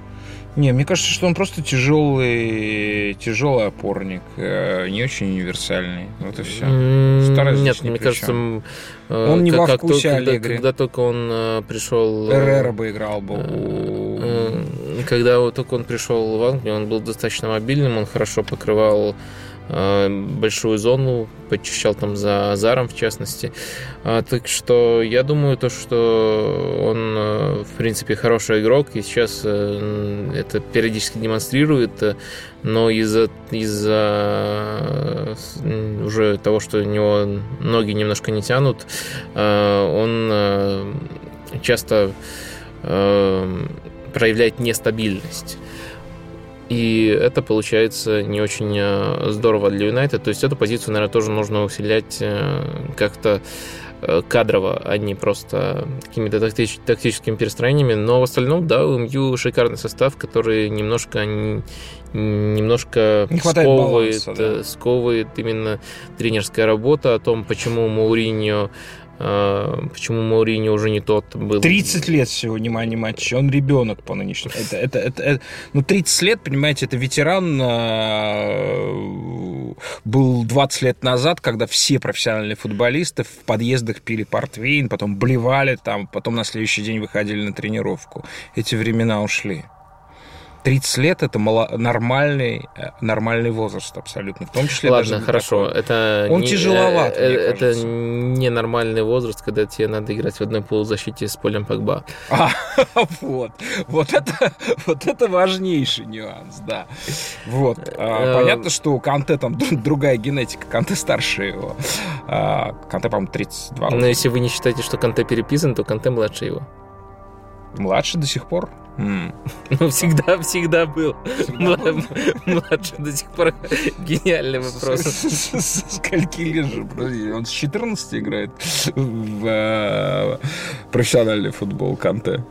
Не, мне кажется, что он просто тяжелый, тяжелый опорник, э, не очень универсальный. Вот и все. Старый Нет, мне кажется, э, он не как, во вкусе только, Аллегри. Когда, когда только он пришел... Эррера бы играл бы. Когда только он пришел в Англию, он был достаточно мобильным, он хорошо покрывал большую зону, почищал там за Азаром, в частности. Так что я думаю, то, что он, в принципе, хороший игрок, и сейчас это периодически демонстрирует, но из-за из уже того, что у него ноги немножко не тянут, он часто проявляет нестабильность. И это получается не очень э, здорово для Юнайтед. То есть эту позицию, наверное, тоже нужно усилять э, как-то э, кадрово, а не просто какими-то тактич, тактическими перестроениями. Но в остальном, да, у МЮ шикарный состав, который немножко немножко не сковывает, баланса, да. сковывает именно тренерская работа о том, почему Мауриньо почему Маурини уже не тот был? 30 лет всего, внимание, матча. Он ребенок по нынешнему. Это, это, это, это, ну, 30 лет, понимаете, это ветеран э, был 20 лет назад, когда все профессиональные футболисты в подъездах пили портвейн, потом блевали там, потом на следующий день выходили на тренировку. Эти времена ушли. 30 лет это мало, нормальный, э, нормальный возраст абсолютно. В том числе Ладно, даже хорошо. Такой. Это Он не, тяжеловат, э, э, Это не нормальный возраст, когда тебе надо играть в одной полузащите с полем Погба. [laughs] А, вот. Вот это, [laughs] вот это важнейший нюанс, да. Вот. А, э, понятно, что у Канте там другая генетика. Канте старше его. А, Канте, по-моему, 32. Но если вы не считаете, что Канте переписан, то Канте младше его. Младше до сих пор? [laughs] Ну, всегда, всегда был. [laughs] Младший до сих пор [laughs] гениальный вопрос. Скольки лет же? Он с 14 играет в э, профессиональный футбол Канте.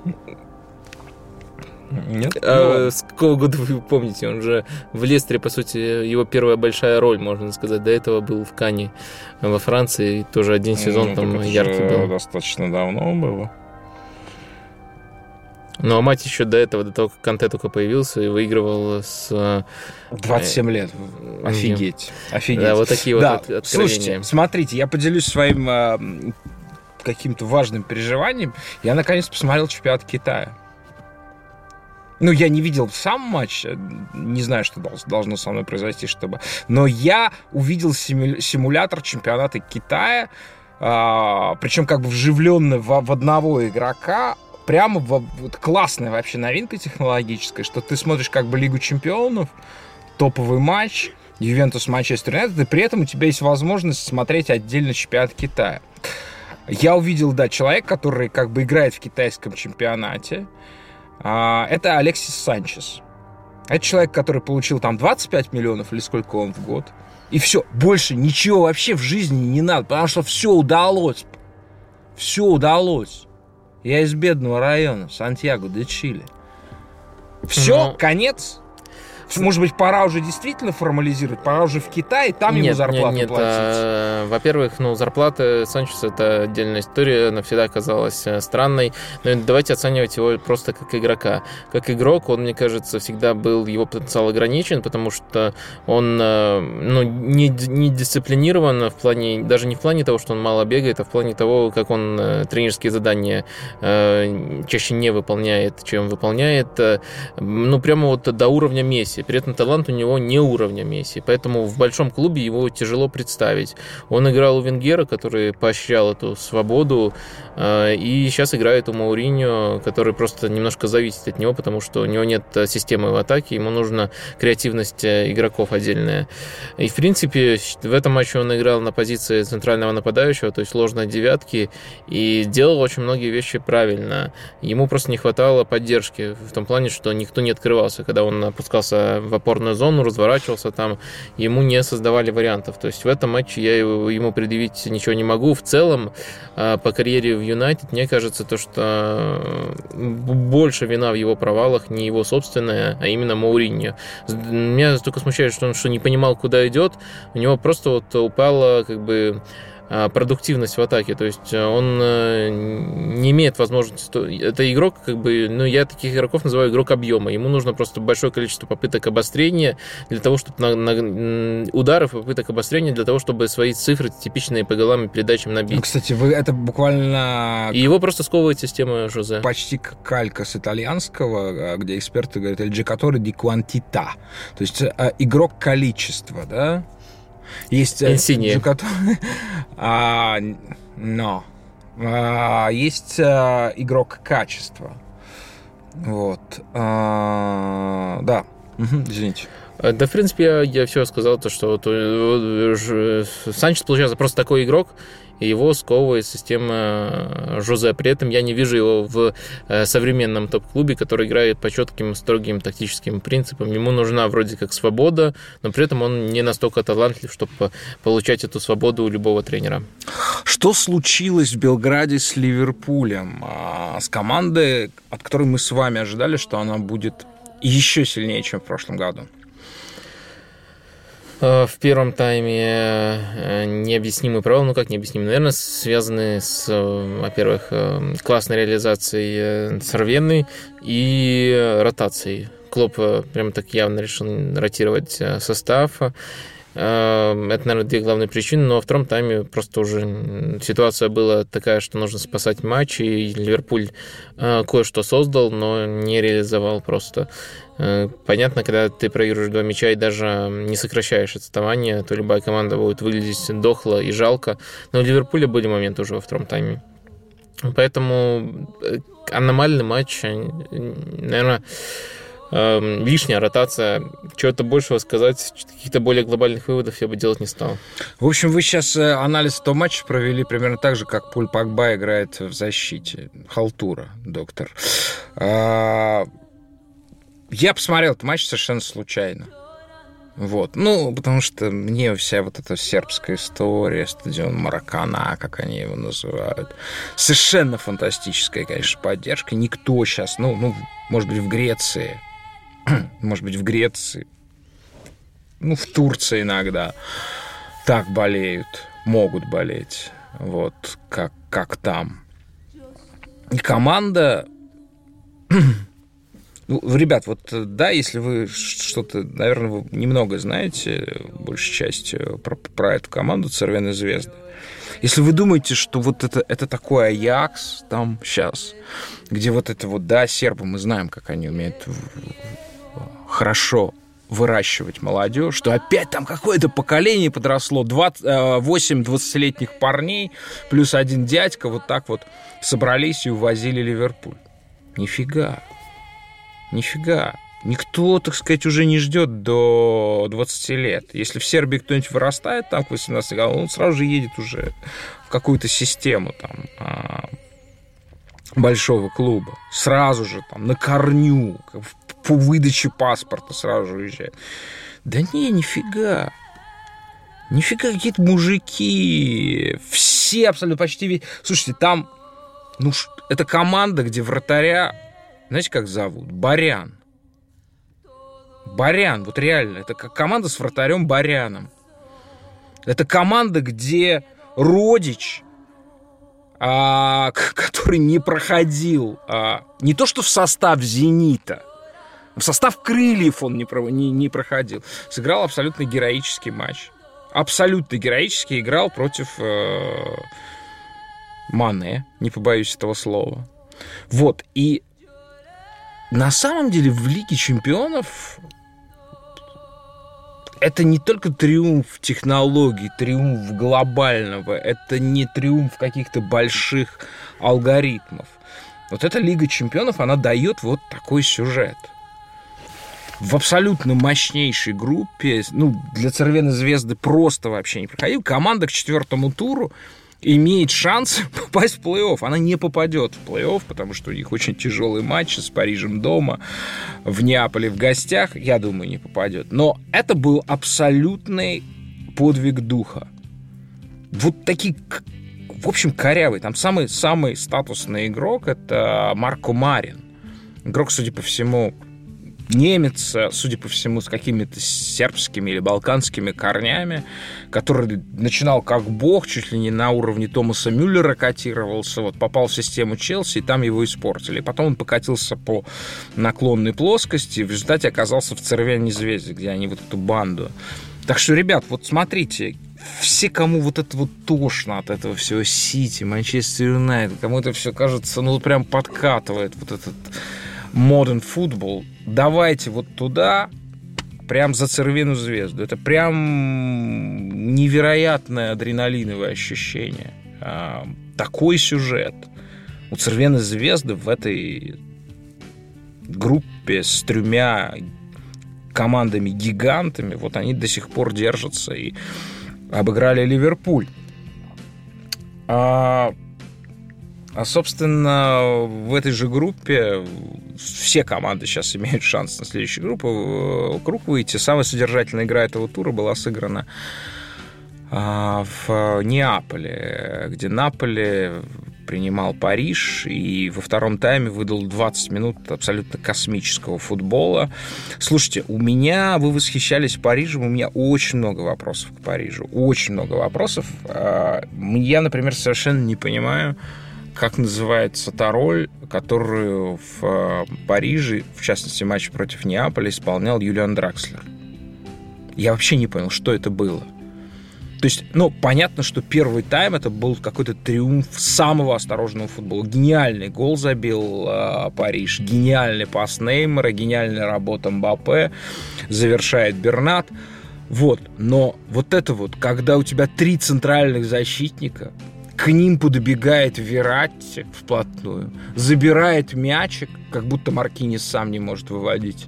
Нет? А, ну, с какого года вы помните? Он же в Лестере, по сути, его первая большая роль, можно сказать. До этого был в Кане во Франции. Тоже один сезон ну, там яркий был. Достаточно давно было. Ну, а мать еще до этого, до того, как Канте только появился и выигрывал с... 27 э, лет. Офигеть. Офигеть. Да, вот такие да. вот откровения. Слушайте, смотрите, я поделюсь своим э, каким-то важным переживанием. Я, наконец, посмотрел чемпионат Китая. Ну, я не видел сам матч, э, не знаю, что должно со мной произойти, чтобы... Но я увидел симулятор чемпионата Китая, а, причем как бы вживленный в, в одного игрока, прямо вот классная вообще новинка технологическая, что ты смотришь как бы Лигу чемпионов, топовый матч, Ювентус Манчестер Юнайтед, и при этом у тебя есть возможность смотреть отдельно чемпионат Китая. Я увидел, да, человек, который как бы играет в китайском чемпионате. А, это Алексис Санчес. Это человек, который получил там 25 миллионов или сколько он в год. И все, больше ничего вообще в жизни не надо, потому что все удалось. Все удалось. Я из бедного района, Сантьяго де Чили. Все, ну, конец. Может быть, пора уже действительно формализировать, пора уже в Китай, там нет, ему зарплату нет, нет, платить. А, во-первых, ну, зарплата Санчеса это отдельная история, она всегда казалась э, странной. Но давайте оценивать его просто как игрока. Как игрок, он, мне кажется, всегда был, его потенциал ограничен, потому что он э, ну, не, не дисциплинирован в плане, даже не в плане того, что он мало бегает, а в плане того, как он э, тренерские задания чаще не выполняет, чем выполняет. Ну, прямо вот до уровня Месси. Месси. При этом талант у него не уровня Месси, поэтому в большом клубе его тяжело представить. Он играл у Венгера, который поощрял эту свободу, э, и сейчас играет у Мауриньо, который просто немножко зависит от него, потому что у него нет системы в атаке, ему нужна креативность э, игроков отдельная. И, в принципе, в этом матче он играл на позиции центрального нападающего, то есть ложной девятки, и делал очень многие вещи правильно. Ему просто не хватало поддержки в том плане, что никто не открывался, когда он опускался в опорную зону, разворачивался там, ему не создавали вариантов. То есть в этом матче я ему предъявить ничего не могу. В целом, а, по карьере в Юнайтед, мне кажется, то, что больше вина в его провалах не его собственная, а именно Мауриньо. Меня только смущает, что он что не понимал, куда идет. У него просто вот упало как бы продуктивность в атаке. То есть он не имеет возможности... Это игрок, как бы, ну, я таких игроков называю игрок объема. Ему нужно просто большое количество попыток обострения для того, чтобы на, на, ударов, попыток обострения для того, чтобы свои цифры типичные по голам и передачам набить. Ну, кстати, вы это буквально... И его просто сковывает система Жозе. Почти калька с итальянского, где эксперты говорят «el giocatore di quantità», то есть игрок количества, да? Есть Инсиния. Э, [laughs] а, но а, есть а, игрок качества. Вот. А, да. Извините. Э, да, в принципе, я, я все сказал, то, что э, Санчес, получается, просто такой игрок, его сковывает система э, Жозе. При этом я не вижу его в э, современном топ-клубе, который играет по четким, строгим тактическим принципам. Ему нужна вроде как свобода, но при этом он не настолько талантлив, чтобы получать эту свободу у любого тренера. Что случилось в Белграде с Ливерпулем? А, с командой, от которой мы с вами ожидали, что она будет еще сильнее, чем в прошлом году? Э, в первом тайме э, необъяснимый провал, ну как необъяснимый, наверное, связаны с, э, во-первых, классной реализацией Сорвенной и ротацией. Клоп прямо так явно решил ротировать состав. Это, наверное, две главные причины, но во втором тайме просто уже ситуация была такая, что нужно спасать матч, и Ливерпуль кое-что создал, но не реализовал просто. Э, понятно, когда ты проигрываешь два мяча и даже не сокращаешь отставание, то любая команда будет выглядеть дохло и жалко. Но у Ливерпуля были моменты уже во втором тайме. Поэтому э, аномальный матч, э, наверное, эм, лишняя ротация. Чего-то большего сказать, каких-то более глобальных выводов я бы делать не стал. В общем, вы сейчас анализ того матча провели примерно так же, как Пуль Пакба играет в защите. Халтура, доктор. Я посмотрел этот матч совершенно случайно. Вот. Ну, потому что мне вся вот эта сербская история, стадион Маракана, как они его называют, совершенно фантастическая, конечно, поддержка. Никто сейчас, ну, ну может быть, в Греции, [clears throat] может быть, в Греции, ну, в Турции иногда так болеют, могут болеть, вот, как, как там. И команда [clears throat] ну, ребят, вот да, если вы что-то, наверное, вы немного знаете, большей частью, про, про эту команду «Цервяные звезды», если вы думаете, что вот это, это такой Аякс там сейчас, где вот это вот, да, сербы, мы знаем, как они умеют хорошо выращивать молодежь, что опять там какое-то поколение подросло, 20, 8 20-летних парней плюс один дядька вот так вот собрались и увозили Ливерпуль. Нифига. Нифига. Никто, так сказать, уже не ждет до 20 лет. Если в Сербии кто-нибудь вырастает там к 18 году, он сразу же едет уже в какую-то систему там а, большого клуба. Сразу же там на корню, по выдаче паспорта сразу же уезжает. Да не, нифига. Нифига, какие-то мужики. Все абсолютно почти... Слушайте, там... Ну, это команда, где вратаря знаете, как зовут? Барян. Барян, вот реально, это как команда с вратарем Баряном. Это команда, где Родич, а, [laughs] который не проходил а, не то что в состав «Зенита», в состав «Крыльев» он не, не, не проходил, сыграл абсолютно героический матч. Абсолютно героически играл против э, Мане, не побоюсь этого слова. Вот, и на самом деле в Лиге чемпионов это не только триумф технологий, триумф глобального, это не триумф каких-то больших алгоритмов. Вот эта Лига чемпионов, она дает вот такой сюжет. В абсолютно мощнейшей группе, ну, для Цервены Звезды просто вообще не проходил. Команда к четвертому туру имеет шанс [laughs] попасть в плей-офф. Она не попадет в плей-офф, потому что у них очень тяжелый матч с Парижем дома, в Неаполе в гостях, я думаю, не попадет. Но это был абсолютный подвиг духа. Вот такие в общем, корявый. Там самый, самый статусный игрок — это Марко Марин. Игрок, судя по всему, немец, судя по всему, с какими-то сербскими или балканскими корнями, который начинал как бог, чуть ли не на уровне Томаса Мюллера котировался, вот попал в систему Челси, и там его испортили. Потом он покатился по наклонной плоскости, и в результате оказался в Цервяне Звезде, где они вот эту банду. Так что, ребят, вот смотрите, все, кому вот это вот тошно от этого всего Сити, Манчестер Юнайтед, кому это все кажется, ну, прям подкатывает вот этот модерн футбол, давайте вот туда, прям за цервину звезду. Это прям невероятное адреналиновое ощущение. А, такой сюжет. У цервены звезды в этой группе с тремя командами-гигантами, вот они до сих пор держатся и обыграли Ливерпуль. А, а, собственно, в этой же группе все команды сейчас имеют шанс на следующую группу, э, круг выйти. Самая содержательная игра этого тура была сыграна а, в Неаполе, где Наполе принимал Париж и во втором тайме выдал 20 минут абсолютно космического футбола. Слушайте, у меня, вы восхищались Парижем, у меня очень много вопросов к Парижу, очень много вопросов. А, я, например, совершенно не понимаю, как называется та роль, которую в а, Париже, в частности, матч против Неаполя, исполнял Юлиан Дракслер. Я вообще не понял, что это было. То есть, ну, понятно, что первый тайм это был какой-то триумф самого осторожного футбола. Гениальный гол забил э, Париж, гениальный пас Неймара, гениальная работа Мбаппе, завершает Бернат. Вот, но вот это вот, когда у тебя три центральных защитника, к ним подбегает Вератти вплотную, забирает мячик, как будто Маркинис сам не может выводить,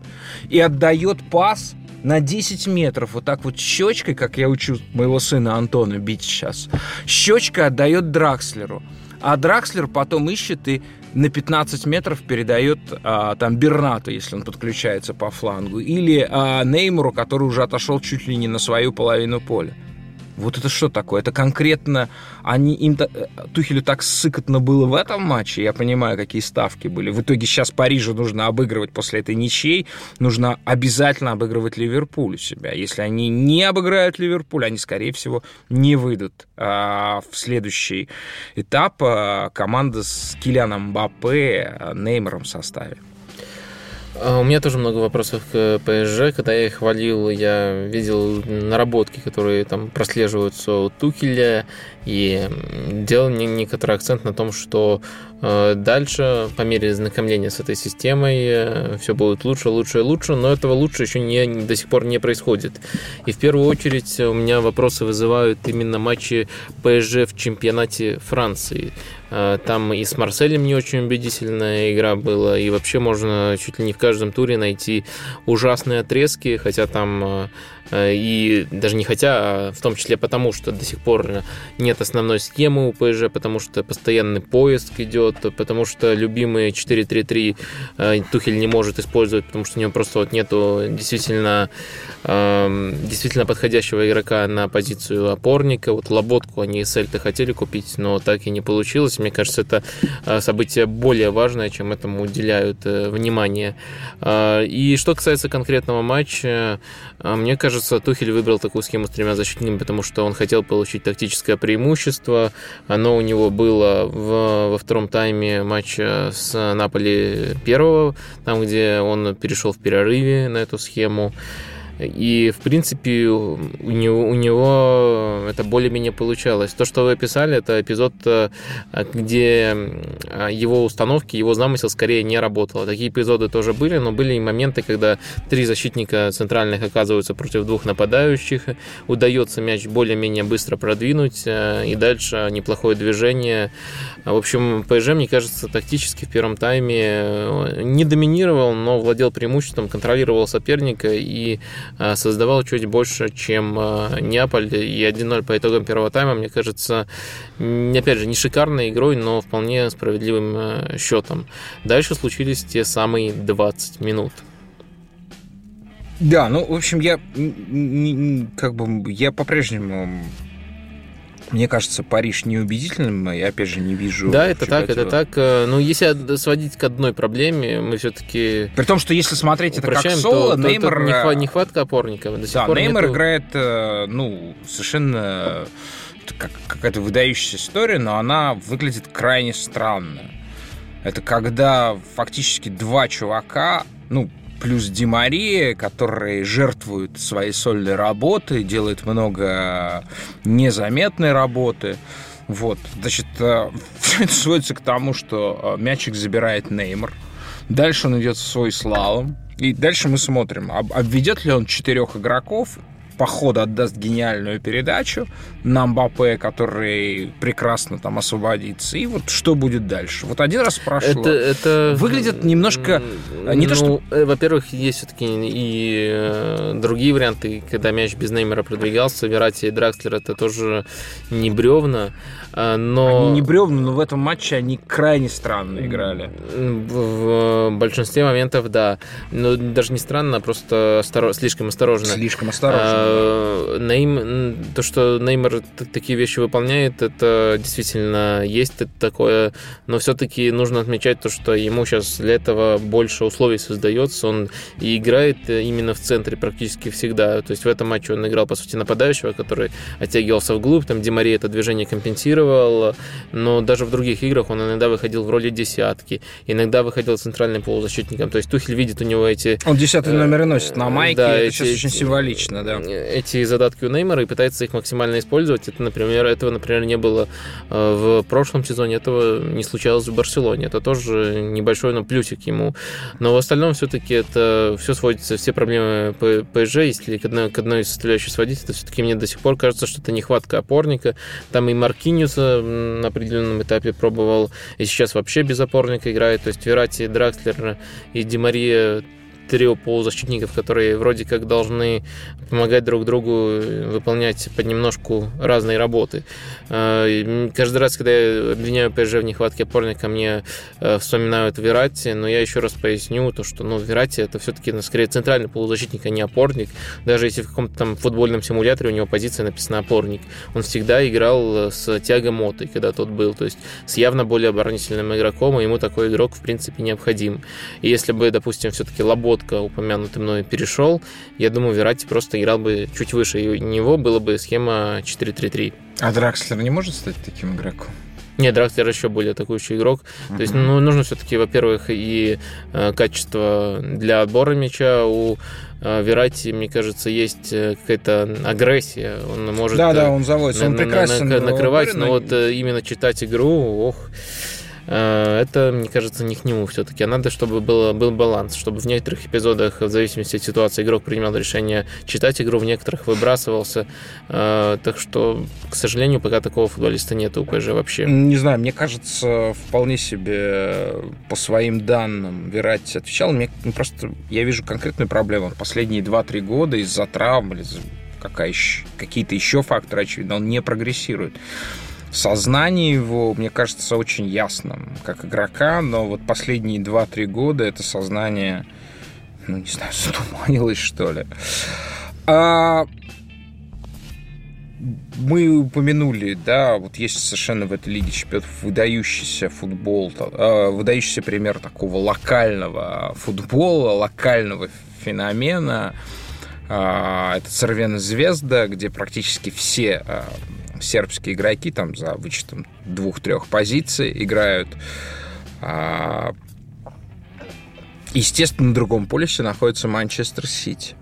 и отдает пас на 10 метров вот так вот щечкой, как я учу моего сына Антона бить сейчас, щечка отдает Дракслеру. А Дракслер потом ищет и на 15 метров передает а, там Бернату, если он подключается по флангу, или а, Неймуру, который уже отошел чуть ли не на свою половину поля. Вот это что такое? Это конкретно они им э, Тухелю так сыкотно было в этом матче. Я понимаю, какие ставки были. В итоге сейчас Парижу нужно обыгрывать после этой ничьей. Нужно обязательно обыгрывать Ливерпуль у себя. Если они не обыграют Ливерпуль, они, скорее всего, не выйдут а, в следующий этап а, команда с Килианом Бапе, а, Неймером в составе. А, у меня тоже много вопросов к ПСЖ. Когда я их хвалил, я видел наработки, которые там прослеживаются у Тухеля, и делал некоторый акцент на том, что дальше, по мере знакомления с этой системой, э, все будет лучше, лучше и лучше, но этого лучше еще не, до сих пор не происходит. И в первую очередь у меня вопросы вызывают именно матчи ПСЖ в чемпионате Франции. Э, там и с Марселем не очень убедительная игра была, и вообще можно чуть ли не в каждом туре найти ужасные отрезки, хотя там Э, и даже не хотя, а в том числе потому, что до сих пор нет основной схемы у ПСЖ, потому что постоянный поиск идет, потому что любимые 4-3-3 э, Тухель не может использовать, потому что у него просто вот нету действительно, эм, действительно подходящего игрока на позицию опорника. Вот Лоботку они с Эльты хотели купить, но так и не получилось. Мне кажется, это э, событие более важное, чем этому уделяют внимание. И что касается конкретного матча, мне кажется, кажется, Тухель выбрал такую схему с тремя защитниками, потому что он хотел получить тактическое преимущество. Оно у него было в, во втором тайме матча с Наполи первого, там, где он перешел в перерыве на эту схему. И, в принципе, у него, у него это более-менее получалось. То, что вы описали, это эпизод, э, где его установки, его замысел скорее не работал. Такие эпизоды тоже были, но были и моменты, когда три защитника центральных оказываются против двух нападающих, удается мяч более-менее быстро продвинуть, э, и дальше неплохое движение. В общем, ПСЖ, мне кажется, тактически в первом тайме э, не доминировал, но владел преимуществом, контролировал соперника и Э, создавал чуть больше, чем э, Неаполь. И 1-0 по итогам первого тайма, мне кажется, опять же, не шикарной игрой, но вполне справедливым э, счетом. Дальше случились те самые 20 минут. Да, ну, в общем, я как бы я по-прежнему Мне кажется, Париж неубедительным, я опять же не вижу. Да, это так, это так. Э, но если сводить к одной проблеме, мы все-таки. При том, что если смотреть это как соло, то, Неймар. То, то нехватка опорника. До сих да, пор Неймар нету... играет, э, ну, совершенно как какая-то выдающаяся история, но она выглядит крайне странно. Это когда фактически два чувака, ну, плюс Димария, которые жертвуют своей сольной работой, делают много незаметной работы. Вот, значит, э, [laughs] все это сводится к тому, что э, мячик забирает Неймар. Дальше он идет в свой слалом. И дальше мы смотрим, обведет ли он четырех игроков по ходу отдаст гениальную передачу на Мбаппе, который прекрасно там освободится. И вот что будет дальше? Вот один раз прошло. Это, это... Выглядит немножко... Не ну, то, что... Э, во-первых, есть все-таки и э, другие варианты. Когда мяч без Неймера продвигался, Верати и Дракслер это тоже не бревна. А, но... Они не бревна, но в этом матче они крайне странно играли. В большинстве моментов, да. Но даже не странно, а просто осторож... слишком осторожно. Слишком осторожно. А, Нейм... То, что Неймар такие вещи выполняет, это действительно есть такое, но все-таки нужно отмечать то, что ему сейчас для этого больше условий создается. Он и играет именно в центре практически всегда. То есть в этом матче он играл, по сути, нападающего, который оттягивался вглубь, там Демари это движение компенсировал, но даже в других играх он иногда выходил в роли десятки, иногда выходил центральным полузащитником. То есть Тухель видит у него эти... Он десятый номер и носит на майке, да, это эти, сейчас очень символично, да. Эти задатки у Неймара и пытается их максимально использовать. Это, например, этого, например, не было э, в прошлом сезоне, этого не случалось в Барселоне. Это тоже небольшой, но плюсик ему. Но в остальном все-таки это все сводится, все проблемы ПСЖ, если к одной, к одной из составляющих сводить, это все-таки мне до сих пор кажется, что это нехватка опорника. Там и Маркиньос Вильямса на определенном этапе пробовал, и сейчас вообще без опорника играет. То есть Верати, Дракслер и Демария трио полузащитников, которые вроде как должны помогать друг другу выполнять понемножку разные работы. А, каждый раз, когда я обвиняю ПСЖ в нехватке опорника, мне э, вспоминают Верати, но я еще раз поясню, то, что ну, Верати это все-таки ну, скорее центральный полузащитник, а не опорник. Даже если в каком-то там футбольном симуляторе у него позиция написана опорник, он всегда играл с Тиаго Мотой, когда тот был, то есть с явно более оборонительным игроком, и ему такой игрок в принципе необходим. И если бы, допустим, все-таки Лабот четко упомянутый мной перешел, я думаю, Верати просто играл бы чуть выше, и у него была бы схема 4-3-3. А Дракслер не может стать таким игроком? Нет, Дракслер еще более атакующий игрок. Uh-huh. То есть, ну, нужно все-таки, во-первых, и э, качество для отбора мяча у э, Верати, мне кажется, есть э, какая-то агрессия. Он может... Да, да, он заводится, он прекрасно накрывать, но вот э, именно читать игру, ох... Э, это, мне кажется, не к нему все-таки. А надо, чтобы было, был баланс, чтобы в некоторых эпизодах, в зависимости от ситуации, игрок принимал решение читать игру, в некоторых выбрасывался. Э, так что, к сожалению, пока такого футболиста нет у ПСЖ вообще. Не знаю, мне кажется, вполне себе по своим данным Верати отвечал. Мне ну, просто я вижу конкретную проблему. Последние 2-3 года из-за травм или какие-то еще факторы, очевидно, он не прогрессирует сознание его, мне кажется, очень ясным, как игрока, но вот последние 2-3 года это сознание, ну, не знаю, [laughs] затуманилось, что ли. А, мы упомянули, да, вот есть совершенно в этой Лиге Чемпионов выдающийся футбол, э, выдающийся пример такого локального футбола, локального феномена. Э, это Цервена Звезда, где практически все э, сербские игроки там за вычетом двух-трех позиций играют. А, естественно, на другом полюсе находится Манчестер Сити.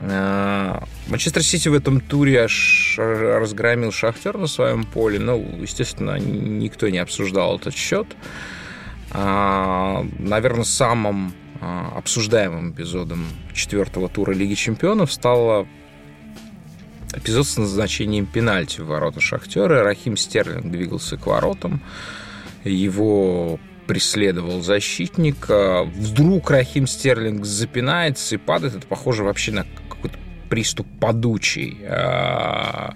А, Манчестер Сити в этом туре аж разгромил Шахтер на своем поле. Ну, естественно, никто не обсуждал этот счет. А, наверное, самым обсуждаемым эпизодом четвертого тура Лиги Чемпионов стало эпизод с назначением пенальти в ворота Шахтера. Рахим Стерлинг двигался к воротам. Его преследовал защитник. Вдруг Рахим Стерлинг запинается и падает. Это похоже вообще на какой-то приступ подучий, а,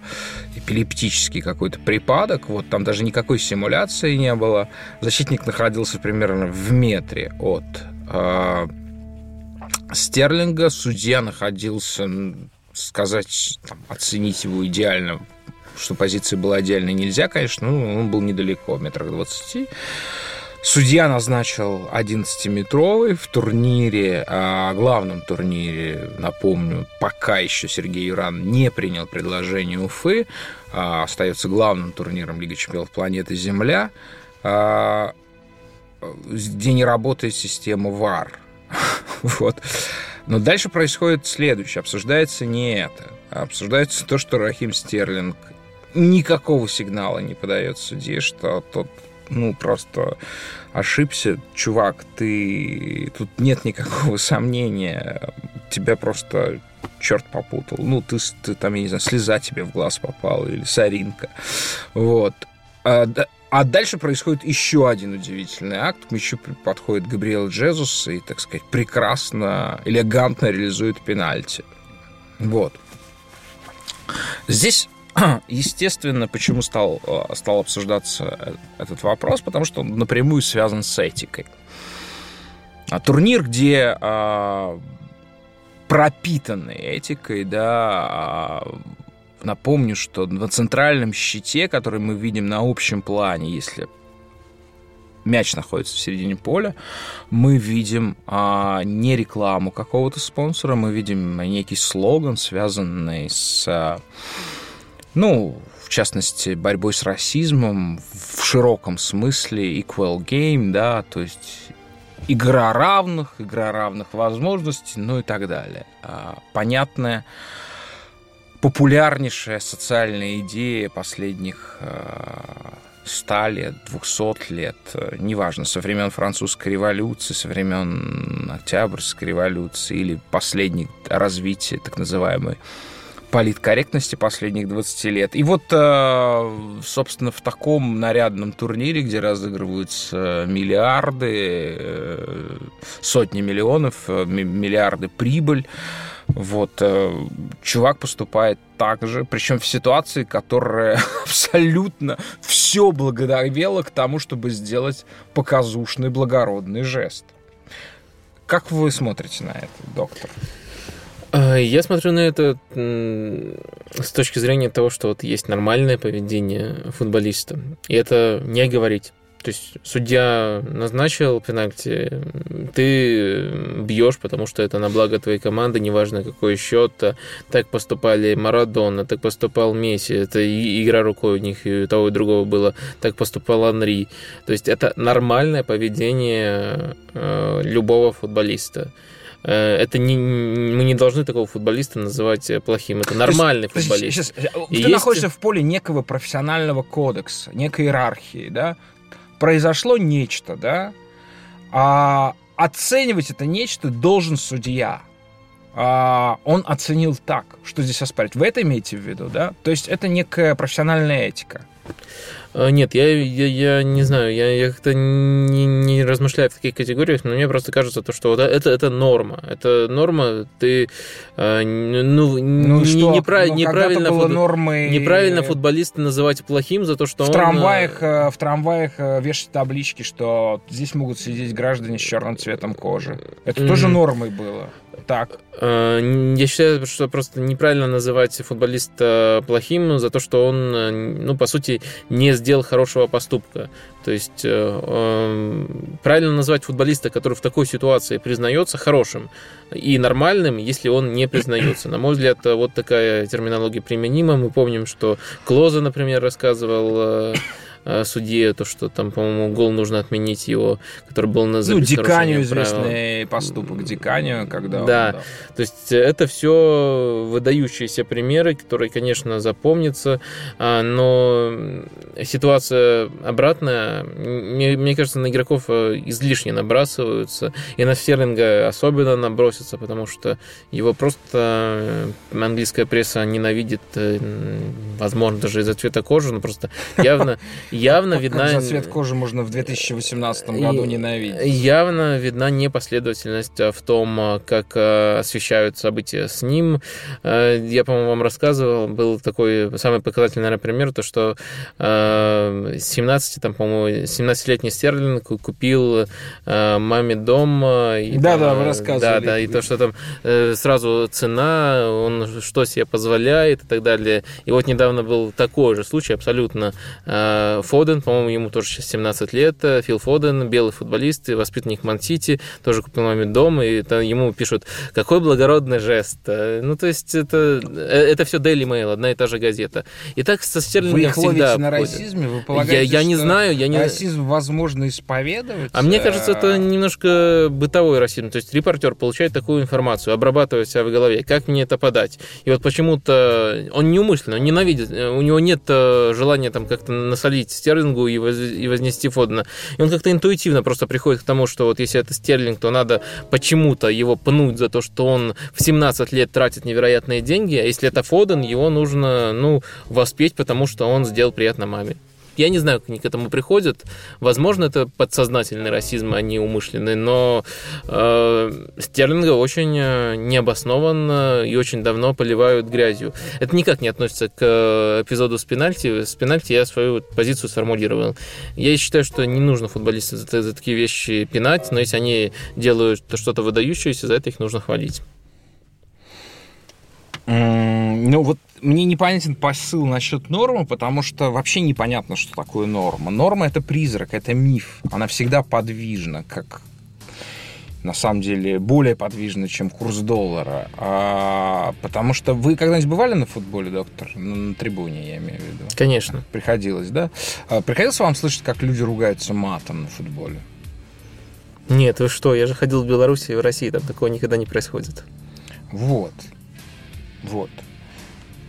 эпилептический какой-то припадок. Вот там даже никакой симуляции не было. Защитник находился примерно в метре от а, Стерлинга. Судья находился сказать, там, оценить его идеально что позиции было отдельно нельзя, конечно, ну, он был недалеко, метрах двадцати. Судья назначил 11-метровый в турнире, а главном турнире, напомню, пока еще Сергей Юран не принял предложение Уфы, а остается главным турниром Лиги чемпионов планеты Земля, а, где не работает система ВАР. [laughs] вот. Но дальше происходит следующее. Обсуждается не это. А обсуждается то, что Рахим Стерлинг никакого сигнала не подает судье, что тот ну, просто ошибся, чувак, ты... Тут нет никакого [laughs] сомнения, тебя просто черт попутал. Ну, ты, ты там, я не знаю, слеза тебе в глаз попала или соринка. Вот. А, а дальше происходит еще один удивительный акт. К мячу подходит Габриэл Джезус и, так сказать, прекрасно, элегантно реализует пенальти. Вот. Здесь [clears throat] естественно, почему стал, э, стал обсуждаться этот вопрос, потому что он напрямую связан с этикой. А турнир, где а, пропитанный этикой, да, а, напомню, что на центральном щите, который мы видим на общем плане, если мяч находится в середине поля, мы видим а, не рекламу какого-то спонсора, мы видим некий слоган, связанный с а, ну, в частности, борьбой с расизмом в широком смысле equal game, да, то есть игра равных, игра равных возможностей, ну и так далее. А, понятная, популярнейшая социальная идея последних 100 а, лет, 200 лет, неважно, со времен французской революции, со времен Октябрьской революции или последних развития так называемой политкорректности последних 20 лет. И вот, э, собственно, в таком нарядном турнире, где разыгрываются миллиарды, э, сотни миллионов, э, миллиарды прибыль, вот, чувак поступает так же, причем в ситуации, которая [laughs] абсолютно все благоговела к тому, чтобы сделать показушный благородный жест. Как вы смотрите на это, доктор? А, я смотрю на это с точки зрения того, что вот есть нормальное поведение футболиста. И это не говорить. То есть судья назначил пенальти, ты бьешь, потому что это на благо твоей команды, неважно какой счет. Так поступали Марадона, так поступал Месси, это игра рукой у них и у того и другого было, так поступал Анри. То есть это нормальное поведение э, любого футболиста. Э, это не, мы не должны такого футболиста называть э, плохим. Это нормальный есть, футболист. Сейчас, ты есть... находишься в поле некого профессионального кодекса, некой иерархии, да? Произошло нечто, да? А оценивать это нечто должен судья. А, он оценил так, что здесь оспаривать. Вы это имеете в виду, да? То есть это некая профессиональная этика. А, нет, я, я, я не знаю, я, я как-то не, не размышляю в таких категориях, но мне просто кажется, то, что вот это, это норма. Это норма, ты а, ну, ну, что? неправ, ну, неправильно, фут... нормой... неправильно футболиста называть плохим за то, что в он... Трамваях, э, в трамваях э, вешать таблички, что здесь могут сидеть граждане с черным цветом кожи. Это mm-hmm. тоже нормой было. Так. Э, я считаю, что просто неправильно называть футболиста плохим за то, что он, ну, по сути, не сделал хорошего поступка. То есть э, правильно назвать футболиста, который в такой ситуации признается хорошим и нормальным, если он не признается. На мой взгляд, вот такая терминология применима. Мы помним, что Клоза, например, рассказывал Э, судье, то, что там, по-моему, гол нужно отменить его, который был на Ну, Диканию известный поступок Диканию, когда Да, он, да. то есть это все выдающиеся примеры, которые, конечно, запомнятся, а, но ситуация обратная. Мне, мне кажется, на игроков э, излишне набрасываются, и на Стерлинга особенно набросятся, потому что его просто э, английская пресса ненавидит, возможно, даже из-за цвета кожи, но просто [laughs] явно явно как, видна... Как за цвет кожи можно в 2018 году ненавидеть. Явно видна непоследовательность в том, как освещают события с ним. Я, по-моему, вам рассказывал, был такой самый показательный, наверное, пример, то, что 17, там, по-моему, 17-летний Стерлинг купил маме дом. Да-да, вы рассказывали. Да, да, и то, что там сразу цена, он что себе позволяет и так далее. И вот недавно был такой же случай, абсолютно. Э, Фоден, по-моему, ему тоже сейчас 17 лет, э, Фил Фоден, белый футболист, воспитанник Ман-Сити, тоже купил маме дом, и там ему пишут, какой благородный жест. Э, ну, то есть это, это все Daily Mail, одна и та же газета. И так со Стерлингом вы их всегда на расизме? Вы полагаете, я, я не знаю, я не... расизм возможно исповедовать? А мне кажется, это немножко бытовой расизм. То есть репортер получает такую информацию, обрабатывая себя в голове, как мне это подать. И вот почему-то он неумышленно, он ненавидит, у него нет э, желания там как-то насолить Стерлингу и, воз, и вознести Фодена. И он как-то интуитивно просто приходит к тому, что вот если это Стерлинг, то надо почему-то его пнуть за то, что он в 17 лет тратит невероятные деньги, а если это Фоден, его нужно, ну, воспеть, потому что он сделал приятно маме. Я не знаю, как они к этому приходят. Возможно, это подсознательный расизм, а не умышленный, но э, Стерлинга очень э, необоснованно и очень давно поливают грязью. Это никак не относится к э, эпизоду с пенальти. С пенальти я свою позицию сформулировал. Я считаю, что не нужно футболистам за, за такие вещи пинать, но если они делают что-то выдающееся, за это их нужно хвалить. Ну вот мне непонятен посыл насчет нормы, потому что вообще непонятно, что такое норма. Норма это призрак, это миф. Она всегда подвижна, как на самом деле более подвижна, чем курс доллара. А, потому что вы когда-нибудь бывали на футболе, доктор? На, на трибуне, я имею в виду. Конечно. Приходилось, да? А, приходилось вам слышать, как люди ругаются матом на футболе? Нет, вы что? Я же ходил в Беларуси и в России, там такого никогда не происходит. Вот. Вот.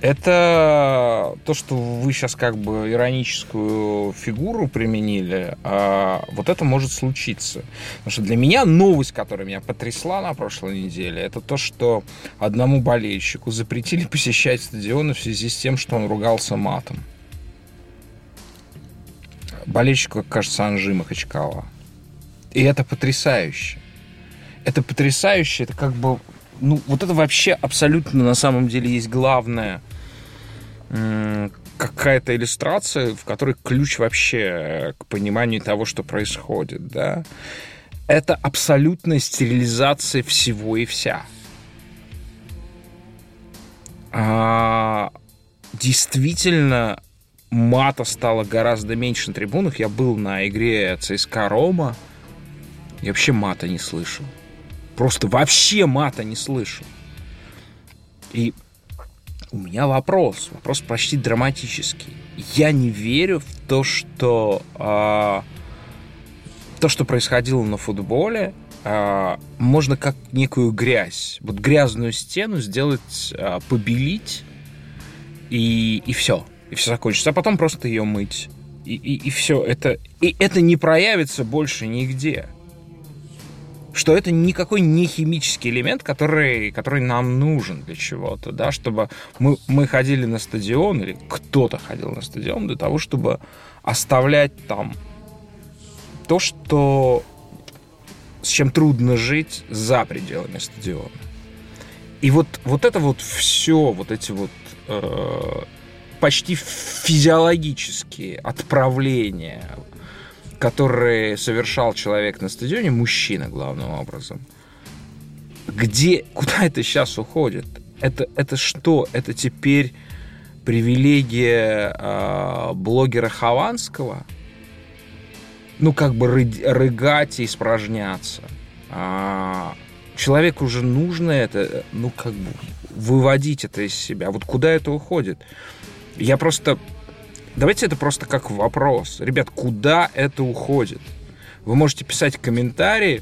Это то, что вы сейчас как бы ироническую фигуру применили, а вот это может случиться. Потому что для меня новость, которая меня потрясла на прошлой неделе, это то, что одному болельщику запретили [laughs] посещать стадионы в связи с тем, что он ругался матом. Болельщику, кажется, Анжи Махачкала. И это потрясающе. Это потрясающе, это как бы ну, вот это вообще абсолютно на самом деле есть главное какая-то иллюстрация, в которой ключ вообще к пониманию того, что происходит, да. Это абсолютная стерилизация всего и вся. А, действительно, мата стало гораздо меньше на трибунах. Я был на игре ЦСКА Рома. Я вообще мата не слышал. Просто вообще мата не слышал. И у меня вопрос, вопрос почти драматический. Я не верю в то, что э, то, что происходило на футболе, э, можно как некую грязь, вот грязную стену сделать, э, побелить и и все, и все закончится, а потом просто ее мыть и и, и все. Это и это не проявится больше нигде что это никакой не химический элемент, который, который нам нужен для чего-то, да, чтобы мы, мы ходили на стадион, или кто-то ходил на стадион для того, чтобы оставлять там то, что с чем трудно жить за пределами стадиона. И вот, вот это вот все, вот эти вот э, почти физиологические отправления которые совершал человек на стадионе, мужчина главным образом, где, куда [laughs] это сейчас уходит? Это, это что? Это теперь привилегия э, блогера Хованского? Ну, как бы ры, рыгать и испражняться. А, человеку уже нужно это, ну, как бы выводить это из себя. Вот куда это уходит? Я просто Давайте это просто как вопрос. Ребят, куда это уходит? Вы можете писать комментарии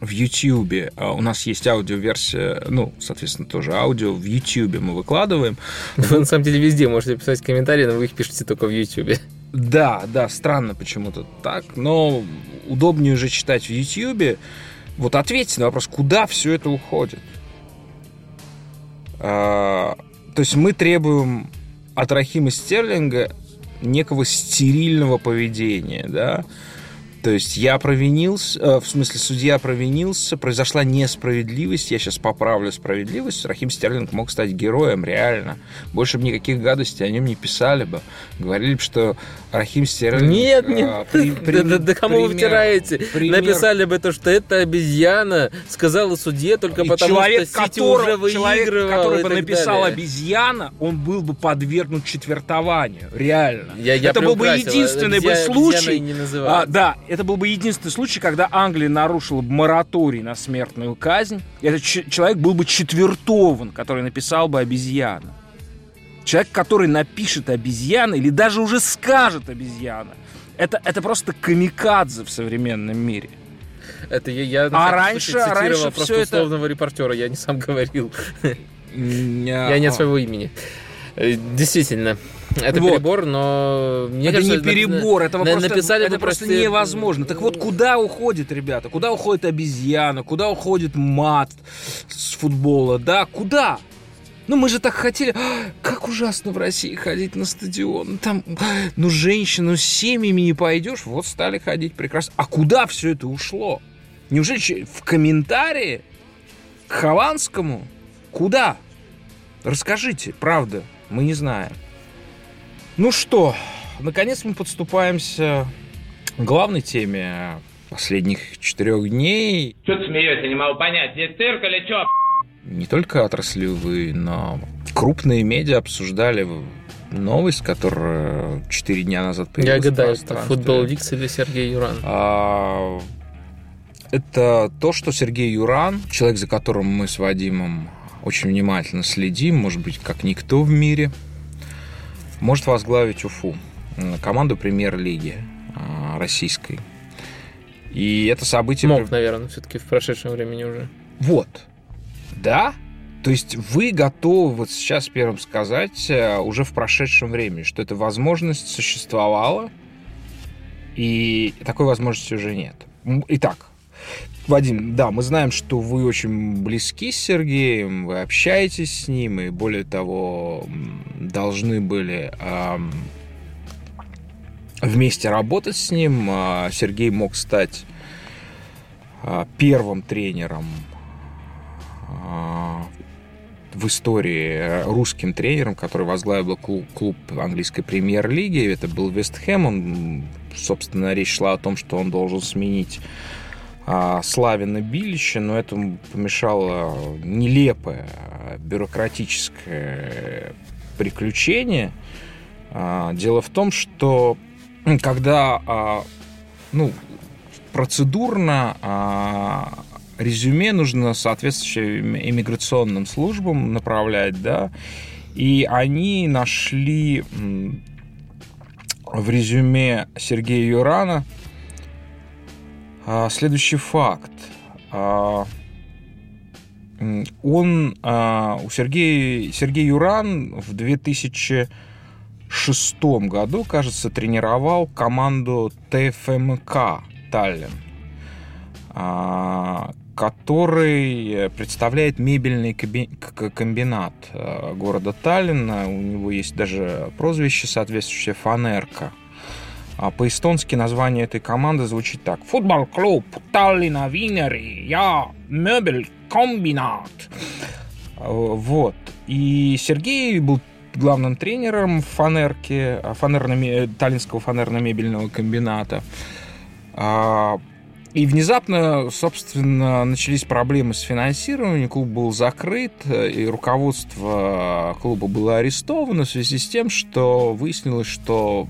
в YouTube. А у нас есть аудиоверсия, ну, соответственно, тоже аудио. В YouTube мы выкладываем. [laughs] Вы на самом деле везде можете писать комментарии, но вы их пишете только в YouTube. Да, да, странно почему-то так, но удобнее уже читать в YouTube. Вот ответьте на вопрос, куда все это уходит. А, то есть мы требуем от Рахима Стерлинга некого стерильного поведения, да, то есть я провинился, э, в смысле судья провинился, произошла несправедливость, я сейчас поправлю справедливость, Рахим Стерлинг мог стать героем, реально. Больше бы никаких гадостей о нем не писали бы. Говорили бы, что Рахим Стерлинг... Нет, э, нет, при, при, да, да кому пример, вы втираете? Пример... Написали бы то, что это обезьяна, сказала судье только и потому, человек, что Сити который, уже выигрывал. Человек, который бы написал далее. обезьяна, он был бы подвергнут четвертованию, реально. Я, я это был бы единственный бы случай... А, да, это был бы единственный случай, когда Англия нарушила бы мораторий на смертную казнь. Этот человек был бы четвертован, который написал бы обезьяна. Человек, который напишет обезьяна или даже уже скажет обезьяна. Это, это просто камикадзе в современном мире. Это я, я а раньше, цитировал раньше просто условного это... репортера, я не сам говорил. Я не от своего имени. Э, действительно. Это вот. перебор, но мне это кажется, не перебор, это просто, написали это просто простые... невозможно. Так вот, куда уходит, ребята? Куда уходит обезьяна? Куда уходит мат с футбола? Да, куда? Ну, мы же так хотели. А, как ужасно в России ходить на стадион. Там, ну, женщину с семьями не пойдешь. Вот стали ходить прекрасно. А куда все это ушло? Неужели в комментарии к Хованскому? Куда? Расскажите, правда, мы не знаем. Ну что, наконец мы подступаемся к главной теме последних четырех дней. Что ты смеешься, не могу понять, здесь цирк или что? Не только отраслевые, но крупные медиа обсуждали новость, которая четыре дня назад появилась. Я гадаю, это футбол Викс или Сергей Юран? А, это то, что Сергей Юран, человек, за которым мы с Вадимом очень внимательно следим, может быть, как никто в мире – может возглавить Уфу, команду премьер-лиги а, российской. И это событие... Мог, наверное, все-таки в прошедшем времени уже. Вот. Да? То есть вы готовы вот сейчас первым сказать э, уже в прошедшем времени, что эта возможность существовала, и такой возможности уже нет. Итак, Вадим, да, мы знаем, что вы очень близки с Сергеем, вы общаетесь с ним, и более того, должны были э, вместе работать с ним. А, Сергей мог стать э, первым тренером э, в истории русским тренером, который возглавил клуб, клуб английской премьер-лиги. Это был Вестхэм. Он, собственно, речь шла о том, что он должен сменить а, Славина Билича, но этому помешало нелепое бюрократическое приключение. А, дело в том, что когда а, ну, процедурно резюме нужно соответствующим иммиграционным службам направлять, да, и они нашли в резюме Сергея Юрана а, следующий факт. А, он, а, у Сергея, Сергей Юран в 2006 году, кажется, тренировал команду ТФМК Таллин, который представляет мебельный комбинат города Таллина. У него есть даже прозвище соответствующее «Фанерка». А по-эстонски название этой команды звучит так. Футбол-клуб Таллина Винери, я мебель-комбинат. Вот. И Сергей был главным тренером фанерки, фанерно таллинского фанерно-мебельного комбината. А, и внезапно, собственно, начались проблемы с финансированием, клуб был закрыт, и руководство клуба было арестовано в связи с тем, что выяснилось, что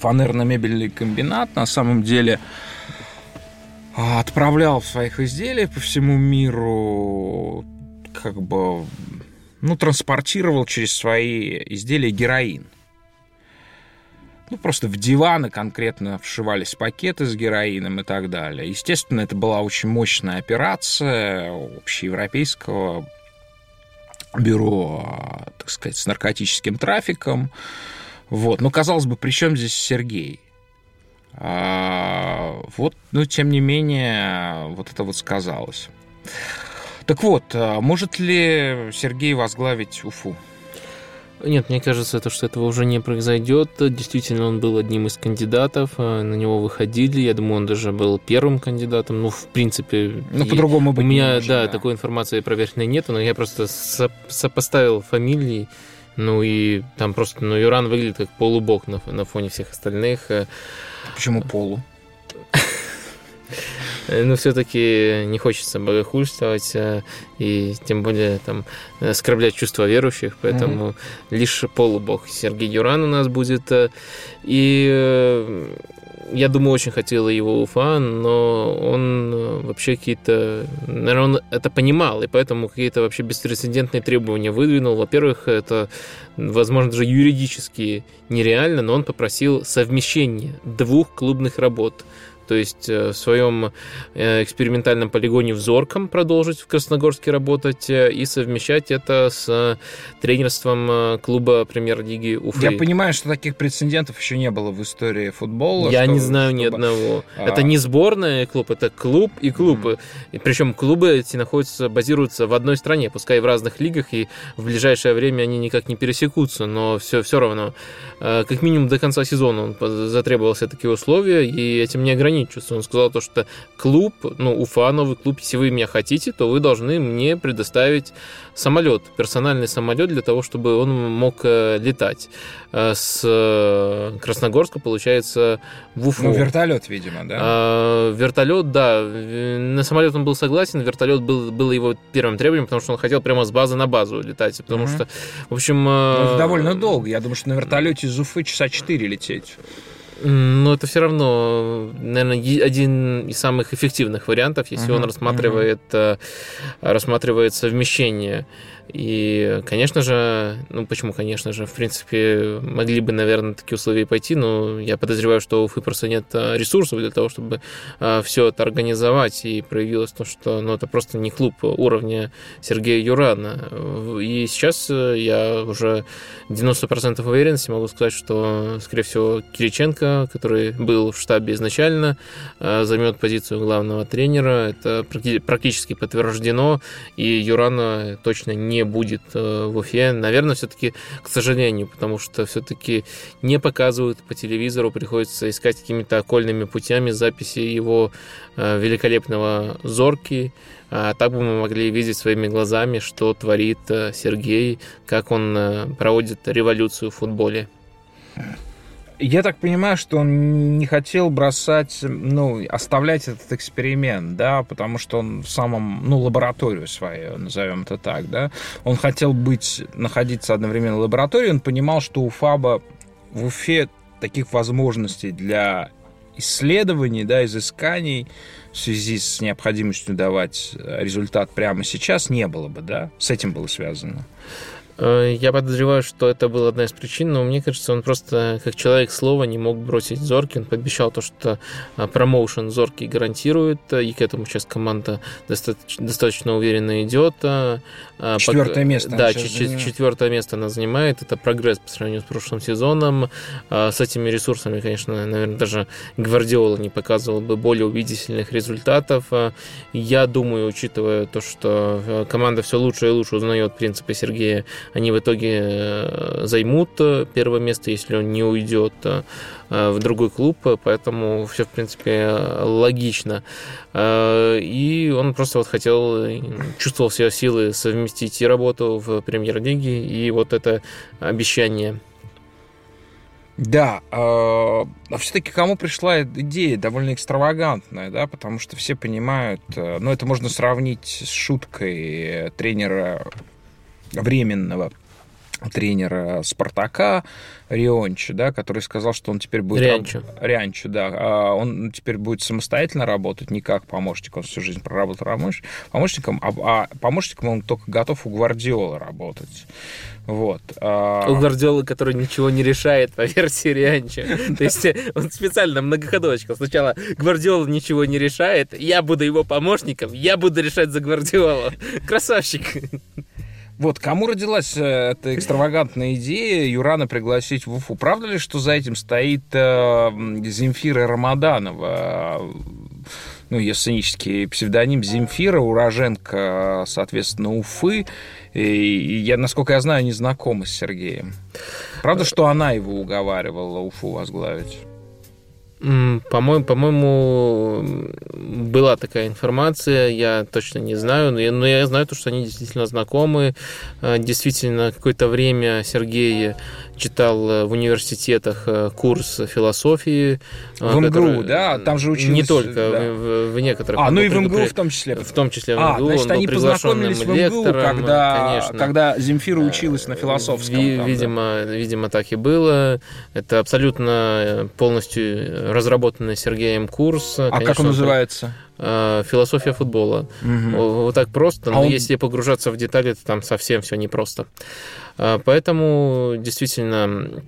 фанерно-мебельный комбинат на самом деле а, отправлял своих изделий по всему миру, как бы, ну, транспортировал через свои изделия героин. Ну, просто в диваны конкретно вшивались пакеты с героином и так далее. Естественно, это была очень мощная операция общеевропейского бюро, так сказать, с наркотическим трафиком. Вот. Ну, казалось бы, при чем здесь Сергей? А, вот, но тем не менее, вот это вот сказалось. Так вот, а может ли Сергей возглавить Уфу? Нет, мне кажется, то, что этого уже не произойдет. Действительно, он был одним из кандидатов, э, на него выходили. Я думаю, он даже был первым кандидатом. Ну, в принципе... Ну, по-другому У меня, может, да, да, такой информации проверенной нет, но я просто сопоставил фамилии. Ну и там просто, ну, Юран выглядит как полубог на, на фоне всех остальных. Э. Почему полу? Э, но все-таки не хочется богохульствовать э, и тем более там оскорблять чувства верующих, поэтому mm-hmm. лишь полубог Сергей Юран у нас будет. И я думаю, очень хотела его Уфа, но он вообще какие-то... Наверное, он это понимал, и поэтому какие-то вообще беспрецедентные требования выдвинул. Во-первых, это, возможно, даже юридически нереально, но он попросил совмещение двух клубных работ – то есть э, в своем э, экспериментальном полигоне в Зорком продолжить в Красногорске работать э, и совмещать это с тренерством клуба премьер-лиги Уфы. Я понимаю, что таких прецедентов еще не было в истории футбола. Я что, не знаю чтобы... ни одного. А... Это не сборная клуб, это клуб и клубы. Mm. И причем клубы эти находятся, базируются в одной стране, пускай в разных лигах, и в ближайшее время они никак не пересекутся, но все, все равно. Как минимум до конца сезона он затребовал все такие условия, и этим не ограничивается ограничиваться. Он сказал то, что клуб, ну, Уфа, новый клуб, если вы меня хотите, то вы должны мне предоставить самолет, персональный самолет для того, чтобы он мог э, летать. Э, с э, Красногорска, получается, в Уфу. Ну, вертолет, видимо, да? А, вертолет, да. На самолет он был согласен, вертолет был, был его первым требованием, потому что он хотел прямо с базы на базу летать. Потому угу. что, в общем... Ну, довольно долго. Я думаю, что на вертолете из Уфы часа 4 лететь. Но это все равно, наверное, один из самых эффективных вариантов, если uh-huh, он рассматривает, uh-huh. рассматривает совмещение и, конечно же, ну почему, конечно же, в принципе, могли бы, наверное, такие условия пойти, но я подозреваю, что у Уфы просто нет а, ресурсов для того, чтобы а, все это организовать, и проявилось то, что ну, это просто не клуб уровня Сергея Юрана. И сейчас э, я уже 90% уверенности могу сказать, что, скорее всего, Кириченко, который был в штабе изначально, а, займет позицию главного тренера. Это практически подтверждено, и Юрана точно не не будет э, в Уфе. Наверное, все-таки, к сожалению, потому что все-таки не показывают по телевизору, приходится искать какими-то окольными путями записи его э, великолепного зорки. А так бы мы могли видеть своими глазами, что творит э, Сергей, как он проводит революцию в футболе. Я так понимаю, что он не хотел бросать, ну, оставлять этот эксперимент, да, потому что он в самом, ну, лабораторию свою, назовем это так, да. Он хотел быть, находиться одновременно в лаборатории, он понимал, что у Фаба в Уфе таких возможностей для исследований, да, изысканий в связи с необходимостью давать результат прямо сейчас не было бы, да? С этим было связано. Э, я подозреваю, что это была одна из причин, но мне кажется, он просто как человек слова не мог бросить Зорки. Он пообещал то, что э, промоушен Зорки гарантирует, э, и к этому сейчас команда достаточно, достаточно уверенно идет. Четвертое место. Да, четвертое место она занимает. Это прогресс по сравнению с прошлым сезоном. С этими ресурсами, конечно, наверное, даже Гвардиола не показывал бы более убедительных результатов. Я думаю, учитывая то, что команда все лучше и лучше узнает принципы Сергея они в итоге э, займут э, первое место, если он не уйдет э, в другой клуб, поэтому все, в принципе, логично. И он просто вот хотел, чувствовал все силы совместить и работу в премьер-лиге, и вот это обещание. Да, а все-таки кому пришла идея? Довольно экстравагантная, да, потому что все понимают, ну, это можно сравнить с шуткой тренера временного тренера Спартака Рионча, да, который сказал, что он теперь будет... Рянчу. Раб... Да. А он теперь будет самостоятельно работать, не как помощник. Он всю жизнь проработал помощником, а, а помощником он только готов у Гвардиолы работать. Вот. А у Гвардиолы, который ничего не решает по [laughs] версии Рианча. То есть он специально многоходовочка. Сначала Гвардиола ничего не решает, я буду его помощником, я буду решать за Гвардиолу. Красавчик. Вот, кому родилась э, эта экстравагантная идея Юрана пригласить в Уфу? Правда ли, что за этим стоит э, Земфира Рамаданова? ну, ее сценический псевдоним Земфира, уроженка, соответственно, Уфы. И я, насколько я знаю, не знакома с Сергеем. Правда, что она его уговаривала Уфу возглавить? По-моему, по-моему, была такая информация, я точно не знаю, но я, но я знаю то, что они действительно знакомы. Э, действительно, какое-то время Сергей читал э, в университетах э, курс философии. В МГУ, который... да? Там же учились... Не только, да. в, в некоторых. А, ну и в МГУ в том числе. В том числе в МГУ. А, значит, они познакомились в МГУ, когда, конечно. когда Земфира училась на философском. Ви- там, видимо, да. видимо, так и было. Это абсолютно полностью разработанный Сергеем курс. А Конечно, как он называется? Э, философия футбола. Угу. Вот так просто, а но он... если погружаться в детали, то там совсем все непросто. Э, поэтому действительно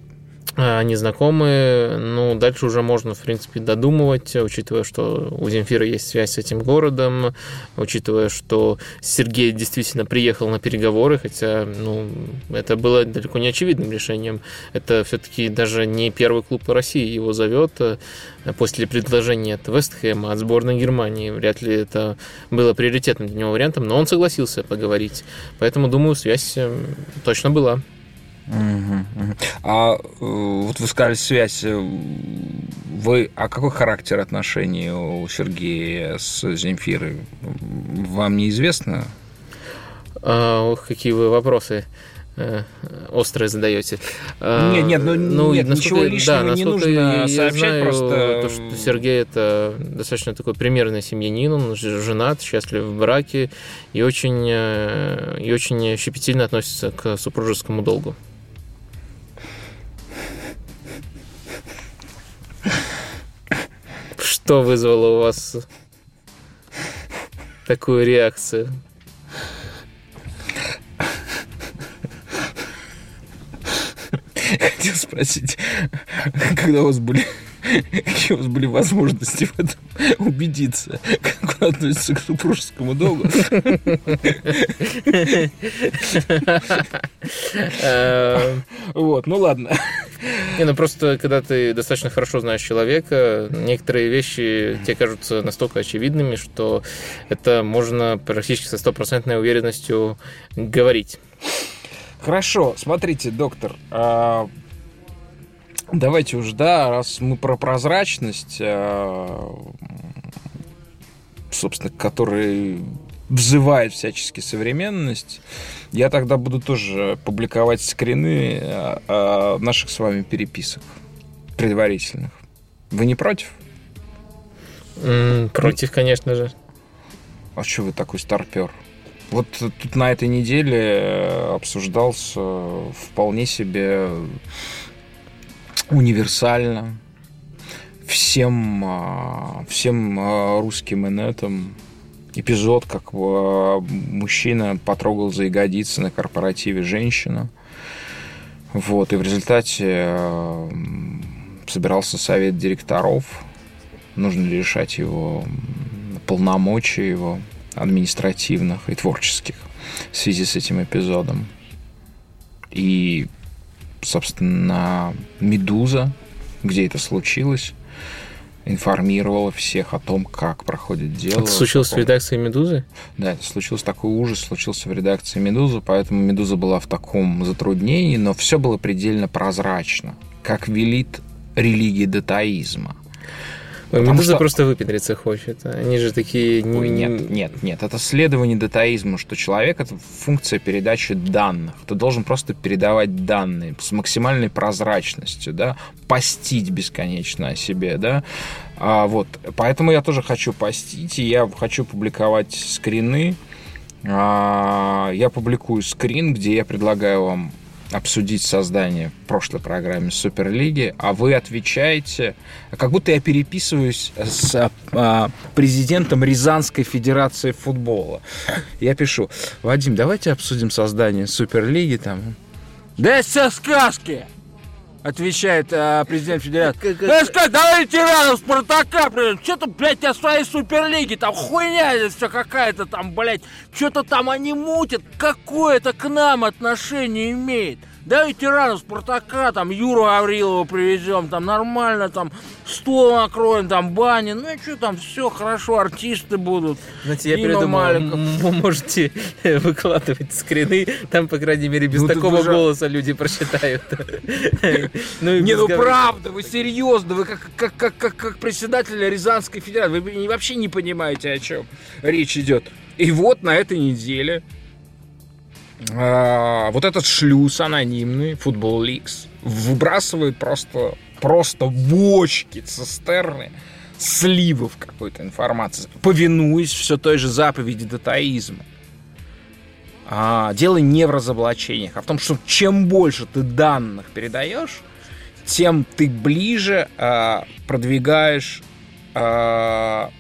они знакомы, ну, дальше уже можно, в принципе, додумывать, учитывая, что у Земфира есть связь с этим городом, учитывая, что Сергей действительно приехал на переговоры, хотя, ну, это было далеко не очевидным решением. Это все-таки даже не первый клуб России его зовет э, после предложения от Вестхэма, от сборной Германии. Вряд ли это было приоритетным для него вариантом, но он согласился поговорить. Поэтому, думаю, связь э, точно была. А э, вот вы сказали связь. Э, вы, а какой характер отношений у Сергея с Земфирой? Вам неизвестно? А, ох, какие вы вопросы э, острые задаете. А, нет, нет, ну, ну нет, ничего лишнего да, не нужно я сообщать, знаю, просто... То, что Сергей это достаточно такой примерный семьянин, он женат, счастлив в браке и очень, и очень щепетильно относится к супружескому долгу. Что вызвало у вас такую реакцию? Хотел спросить, когда у вас были какие у вас были возможности в этом убедиться, как он относится к супружескому долгу? Вот, ну ладно. Не, ну просто, когда ты достаточно хорошо знаешь человека, некоторые вещи тебе кажутся настолько очевидными, что это можно практически со стопроцентной уверенностью говорить. Хорошо, смотрите, доктор, а, давайте уж, да, раз мы про прозрачность, а, собственно, который взывает всячески современность, я тогда буду тоже публиковать скрины а, наших с вами переписок предварительных. Вы не против? Mm, против, конечно же. А что вы такой старпер? Вот тут на этой неделе э, обсуждался вполне себе универсально всем, а, всем а, русским инетам эпизод, как мужчина потрогал за ягодицы на корпоративе женщину. Вот, и в результате собирался совет директоров. Нужно ли решать его полномочия его административных и творческих в связи с этим эпизодом. И, собственно, «Медуза», где это случилось, информировала всех о том, как проходит дело. Это случилось в редакции «Медузы»? Да, это случилось такой ужас, случился в редакции «Медузы», поэтому «Медуза» была в таком затруднении, но все было предельно прозрачно, как велит религия датаизма. Медуза что... просто выпендриться хочет. Они же такие... Ой, нет, нет, нет. Это следование датаизму, что человек — это функция передачи данных. Ты должен просто передавать данные с максимальной прозрачностью, да, постить бесконечно о себе, да. А, вот. Поэтому я тоже хочу постить, и я хочу публиковать скрины. А, я публикую скрин, где я предлагаю вам обсудить создание в прошлой программе Суперлиги, а вы отвечаете, как будто я переписываюсь с а, президентом Рязанской Федерации футбола. Я пишу, Вадим, давайте обсудим создание Суперлиги там. Да все сказки! Отвечает а, президент Федерации. Да сказать, давай тиранов Спартака, блин, что-то, блядь, о своей Суперлиге, там хуйня это все какая-то там, блядь, что-то там они мутят, какое это к нам отношение имеет? Да ветерана Спартака, там Юру Аврилова привезем, там нормально, там стол накроем, там бани, ну и что там, все хорошо, артисты будут. Знаете, я придумал, можете [laughs] выкладывать скрины, там, по крайней мере, без ну, такого уже... голоса люди прочитают. [laughs] ну, Не, ну правда, вы серьезно, вы как, председатель Рязанской Федерации, вы вообще не понимаете, о чем речь идет. И вот на этой неделе вот этот шлюз анонимный, Футбол Ликс, выбрасывает просто, просто бочки, цистерны сливов какой-то информации, повинуясь все той же заповеди датаизма. А, дело не в разоблачениях, а в том, что чем больше ты данных передаешь, тем ты ближе а, продвигаешь а,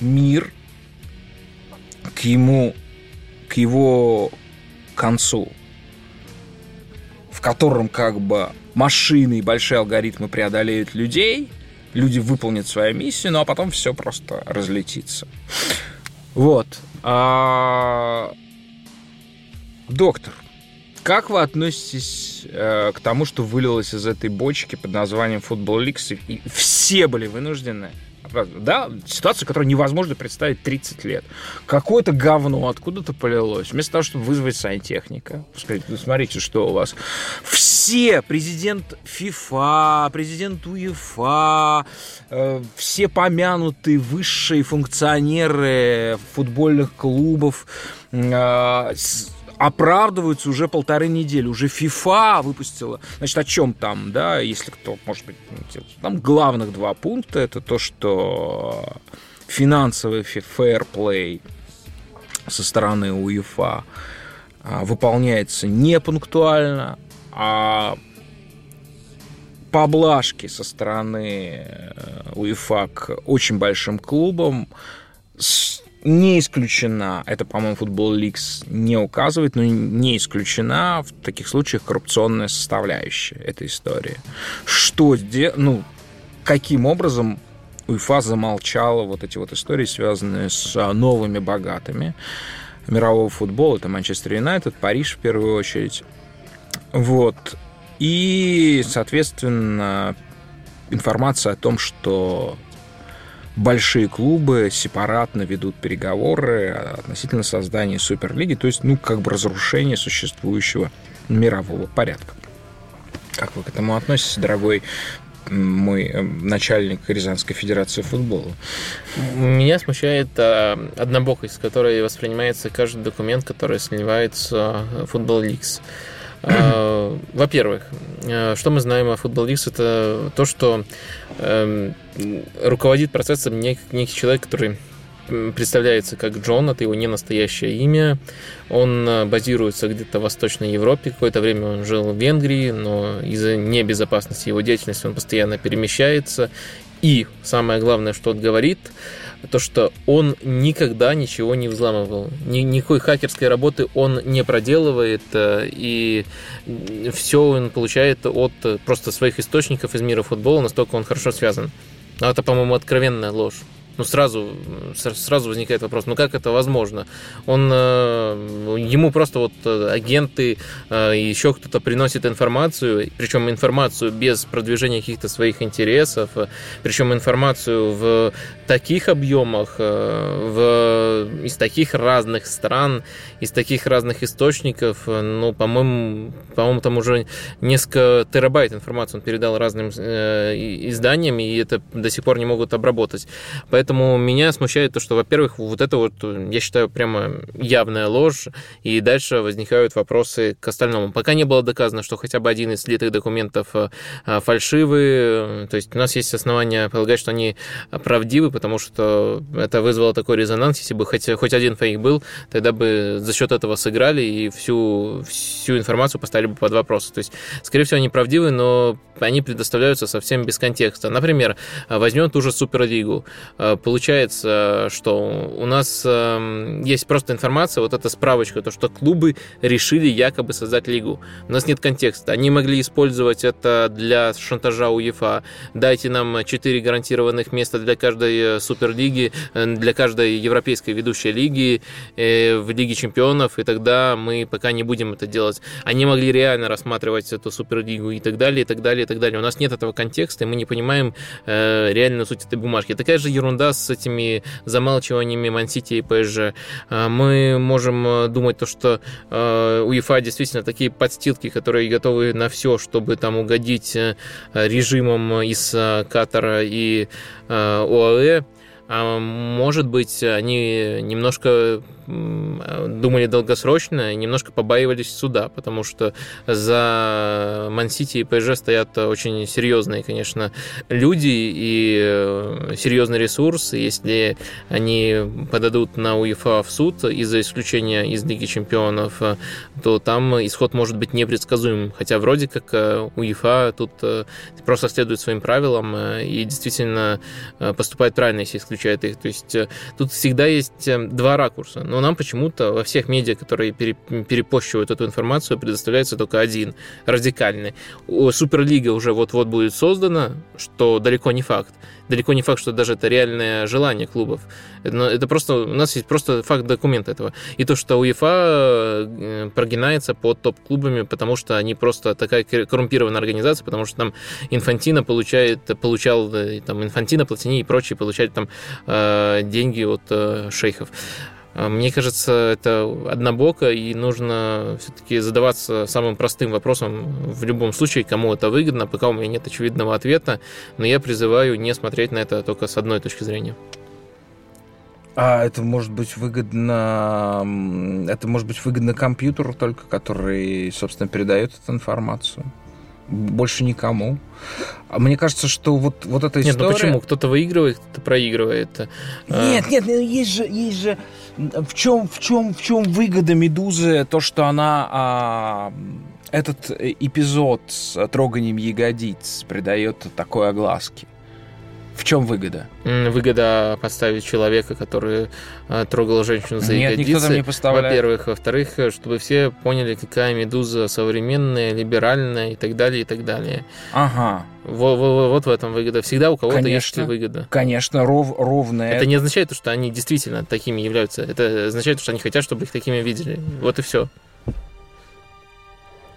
мир к ему, к его концу, в котором как бы машины и большие алгоритмы преодолеют людей, люди выполнят свою миссию, ну а потом все просто разлетится. Вот. А... Доктор, как вы относитесь э, к тому, что вылилось из этой бочки под названием Football League, и все были вынуждены да, ситуация, которую невозможно представить 30 лет. Какое-то говно откуда-то полилось. Вместо того, чтобы вызвать сантехника, сказать, ну, смотрите, что у вас. Все, президент ФИФА, президент УЕФА, э, все помянутые высшие функционеры футбольных клубов, э, оправдываются уже полторы недели. Уже FIFA выпустила. Значит, о чем там, да, если кто, может быть, там главных два пункта. Это то, что финансовый фэрплей со стороны УЕФА а, выполняется не пунктуально, а поблажки со стороны э, УЕФА к очень большим клубам не исключена, это, по-моему, футбол Ликс не указывает, но не исключена в таких случаях коррупционная составляющая этой истории. Что, ну, каким образом УЕФА замолчала вот эти вот истории, связанные с а, новыми богатыми мирового футбола. Это Манчестер Юнайтед, Париж в первую очередь. Вот. И, соответственно, информация о том, что большие клубы сепаратно ведут переговоры относительно создания Суперлиги, то есть, ну, как бы разрушение существующего мирового порядка. Как вы к этому относитесь, дорогой мой э, начальник Рязанской Федерации футбола. Меня смущает э, однобокость, которой воспринимается каждый документ, который сливается Футбол Ликс. Э, во-первых, что мы знаем о Football Leagues, это то, что эм, руководит процессом некий человек, который представляется как Джон, это его не настоящее имя. Он э, базируется где-то в Восточной Европе. Какое-то время он жил в Венгрии, но из-за небезопасности его деятельности он постоянно перемещается. И самое главное, что он говорит, то, что он никогда ничего не взламывал. Ни, никакой хакерской работы он не проделывает, э, и все он получает от просто своих источников из мира футбола, настолько он хорошо связан. Но это, по-моему, откровенная ложь ну, сразу, сразу возникает вопрос, ну, как это возможно? Он, э, ему просто вот э, агенты э, еще кто-то приносит информацию, причем информацию без продвижения каких-то своих интересов, причем информацию в таких объемах, в, из таких разных стран, из таких разных источников, ну, по-моему, по-моему, там уже несколько терабайт информации он передал разным изданиям, и это до сих пор не могут обработать. Поэтому Поэтому меня смущает то, что, во-первых, вот это вот, я считаю, прямо явная ложь, и дальше возникают вопросы к остальному. Пока не было доказано, что хотя бы один из слитых документов э, э, фальшивый, то есть у нас есть основания полагать, что они правдивы, потому что это вызвало такой резонанс, если бы хоть, хоть один фейк был, тогда бы за счет этого сыграли и всю, всю информацию поставили бы под вопрос. То есть, скорее всего, они правдивы, но они предоставляются совсем без контекста. Например, возьмем ту же Суперлигу получается, что у нас эм, есть просто информация, вот эта справочка, то, что клубы решили якобы создать лигу. У нас нет контекста. Они могли использовать это для шантажа УЕФА. Дайте нам 4 гарантированных места для каждой суперлиги, для каждой европейской ведущей лиги, в Лиге чемпионов, и тогда мы пока не будем это делать. Они могли реально рассматривать эту суперлигу и так далее, и так далее, и так далее. У нас нет этого контекста, и мы не понимаем э, реально суть этой бумажки. Такая же ерунда с этими замалчиваниями Мансити и ПСЖ. Э, мы можем э, думать то, что э, УЕФА действительно такие подстилки, которые готовы на все, чтобы там угодить э, режимом из Катара и ОАЭ. А может быть, они немножко думали долгосрочно и немножко побаивались суда, потому что за Ман-Сити и ПСЖ стоят очень серьезные, конечно, люди и э, серьезный ресурс. Если они подадут на УЕФА в суд из-за исключения из Лиги Чемпионов, то там исход может быть непредсказуемым. Хотя вроде как э, УЕФА тут э, просто следует своим правилам и действительно поступает правильно, если исключает их. То есть тут всегда есть два ракурса но нам почему-то во всех медиа, которые перепощивают эту информацию, предоставляется только один, радикальный. Суперлига уже вот-вот будет создана, что далеко не факт. Далеко не факт, что даже это реальное желание клубов. Это, это просто, у нас есть просто факт документа этого. И то, что УЕФА э, прогинается под топ-клубами, потому что они просто такая коррумпированная организация, потому что там Инфантина получает, получал, э, там, Инфантина, Платини и прочие получают там э, деньги от шейхов. А, мне кажется, это однобоко, и нужно все-таки задаваться самым простым вопросом в любом случае, кому это выгодно. Пока у меня нет очевидного ответа, но я призываю не смотреть на это только с одной точки зрения. А это может быть выгодно, это может быть выгодно компьютеру только, который, собственно, передает эту информацию больше никому. А мне кажется, что вот, вот эта история... Нет, ну почему? Кто-то выигрывает, кто-то проигрывает. А. Нет, нет, ну есть же, есть же... В чем, в чем, в чем выгода Медузы? То, что она... А, этот эпизод с троганием ягодиц придает такой огласки. В чем выгода? Выгода поставить человека, который э, трогал женщину за Нет, ягодицы. никто там не поставляет. Во-первых. Во-вторых, э, чтобы все поняли, какая медуза современная, либеральная и так далее, и так далее. Ага. Вот, вот, вот в этом выгода. Всегда у кого-то есть выгода. Конечно, ров, ровная. Это не означает, что они действительно такими являются. Это означает, что они хотят, чтобы их такими видели. Вот и все.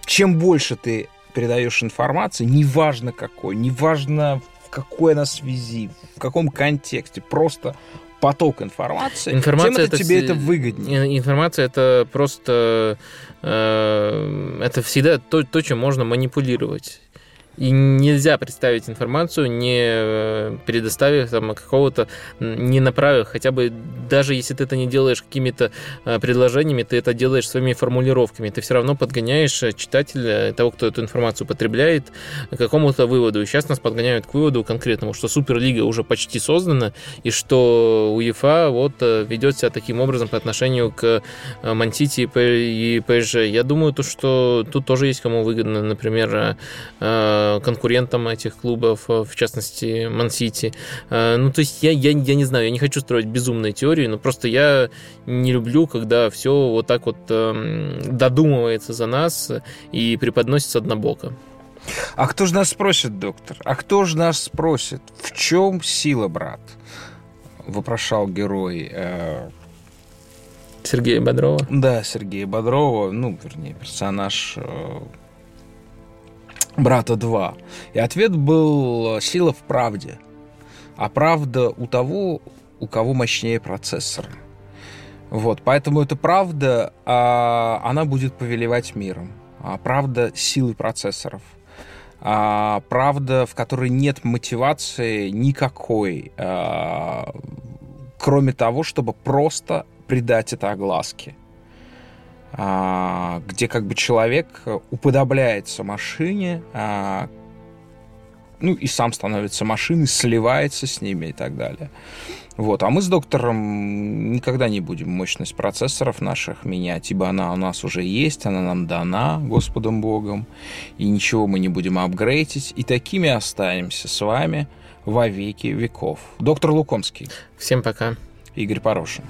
Чем больше ты передаешь информации, неважно какой, неважно в какой она связи, в каком контексте, просто поток информации, информация тем это, это тебе это выгоднее. Информация это просто э, это всегда то, то, чем можно манипулировать. И нельзя представить информацию, не э, предоставив там какого-то, не направив, хотя бы даже если ты это не делаешь какими-то э, предложениями, ты это делаешь своими формулировками, ты все равно подгоняешь читателя, того, кто эту информацию потребляет, к какому-то выводу. И сейчас нас подгоняют к выводу конкретному, что Суперлига уже почти создана, и что УЕФА вот э, ведет себя таким образом по отношению к Мансити и ПСЖ. Я думаю, то, что тут тоже есть кому выгодно, например, конкурентам этих клубов, э, в частности, Ман-Сити. Э, ну, то есть я, я, я не знаю, я не хочу строить безумные теории, но просто я не люблю, когда все вот так вот эм, додумывается за нас и преподносится однобоко. А кто же нас спросит, доктор? А кто же нас спросит, в чем сила, брат? Вопрошал герой э, Сергея Бодрова? Да, Сергея Бодрова, ну, вернее, персонаж брата 2. И ответ был сила в правде. А правда у того, у кого мощнее процессор. Вот, поэтому эта правда, а, она будет повелевать миром. А правда силы процессоров. А, правда, в которой нет мотивации никакой, кроме того, чтобы просто придать это огласке. А, где как бы человек уподобляется машине, а, ну и сам становится машиной, сливается с ними и так далее. Вот. А мы с доктором никогда не будем мощность процессоров наших менять, ибо она у нас уже есть, она нам дана Господом Богом, и ничего мы не будем апгрейдить, и такими останемся с вами во веки веков. Доктор Лукомский. Всем пока. Игорь Порошин.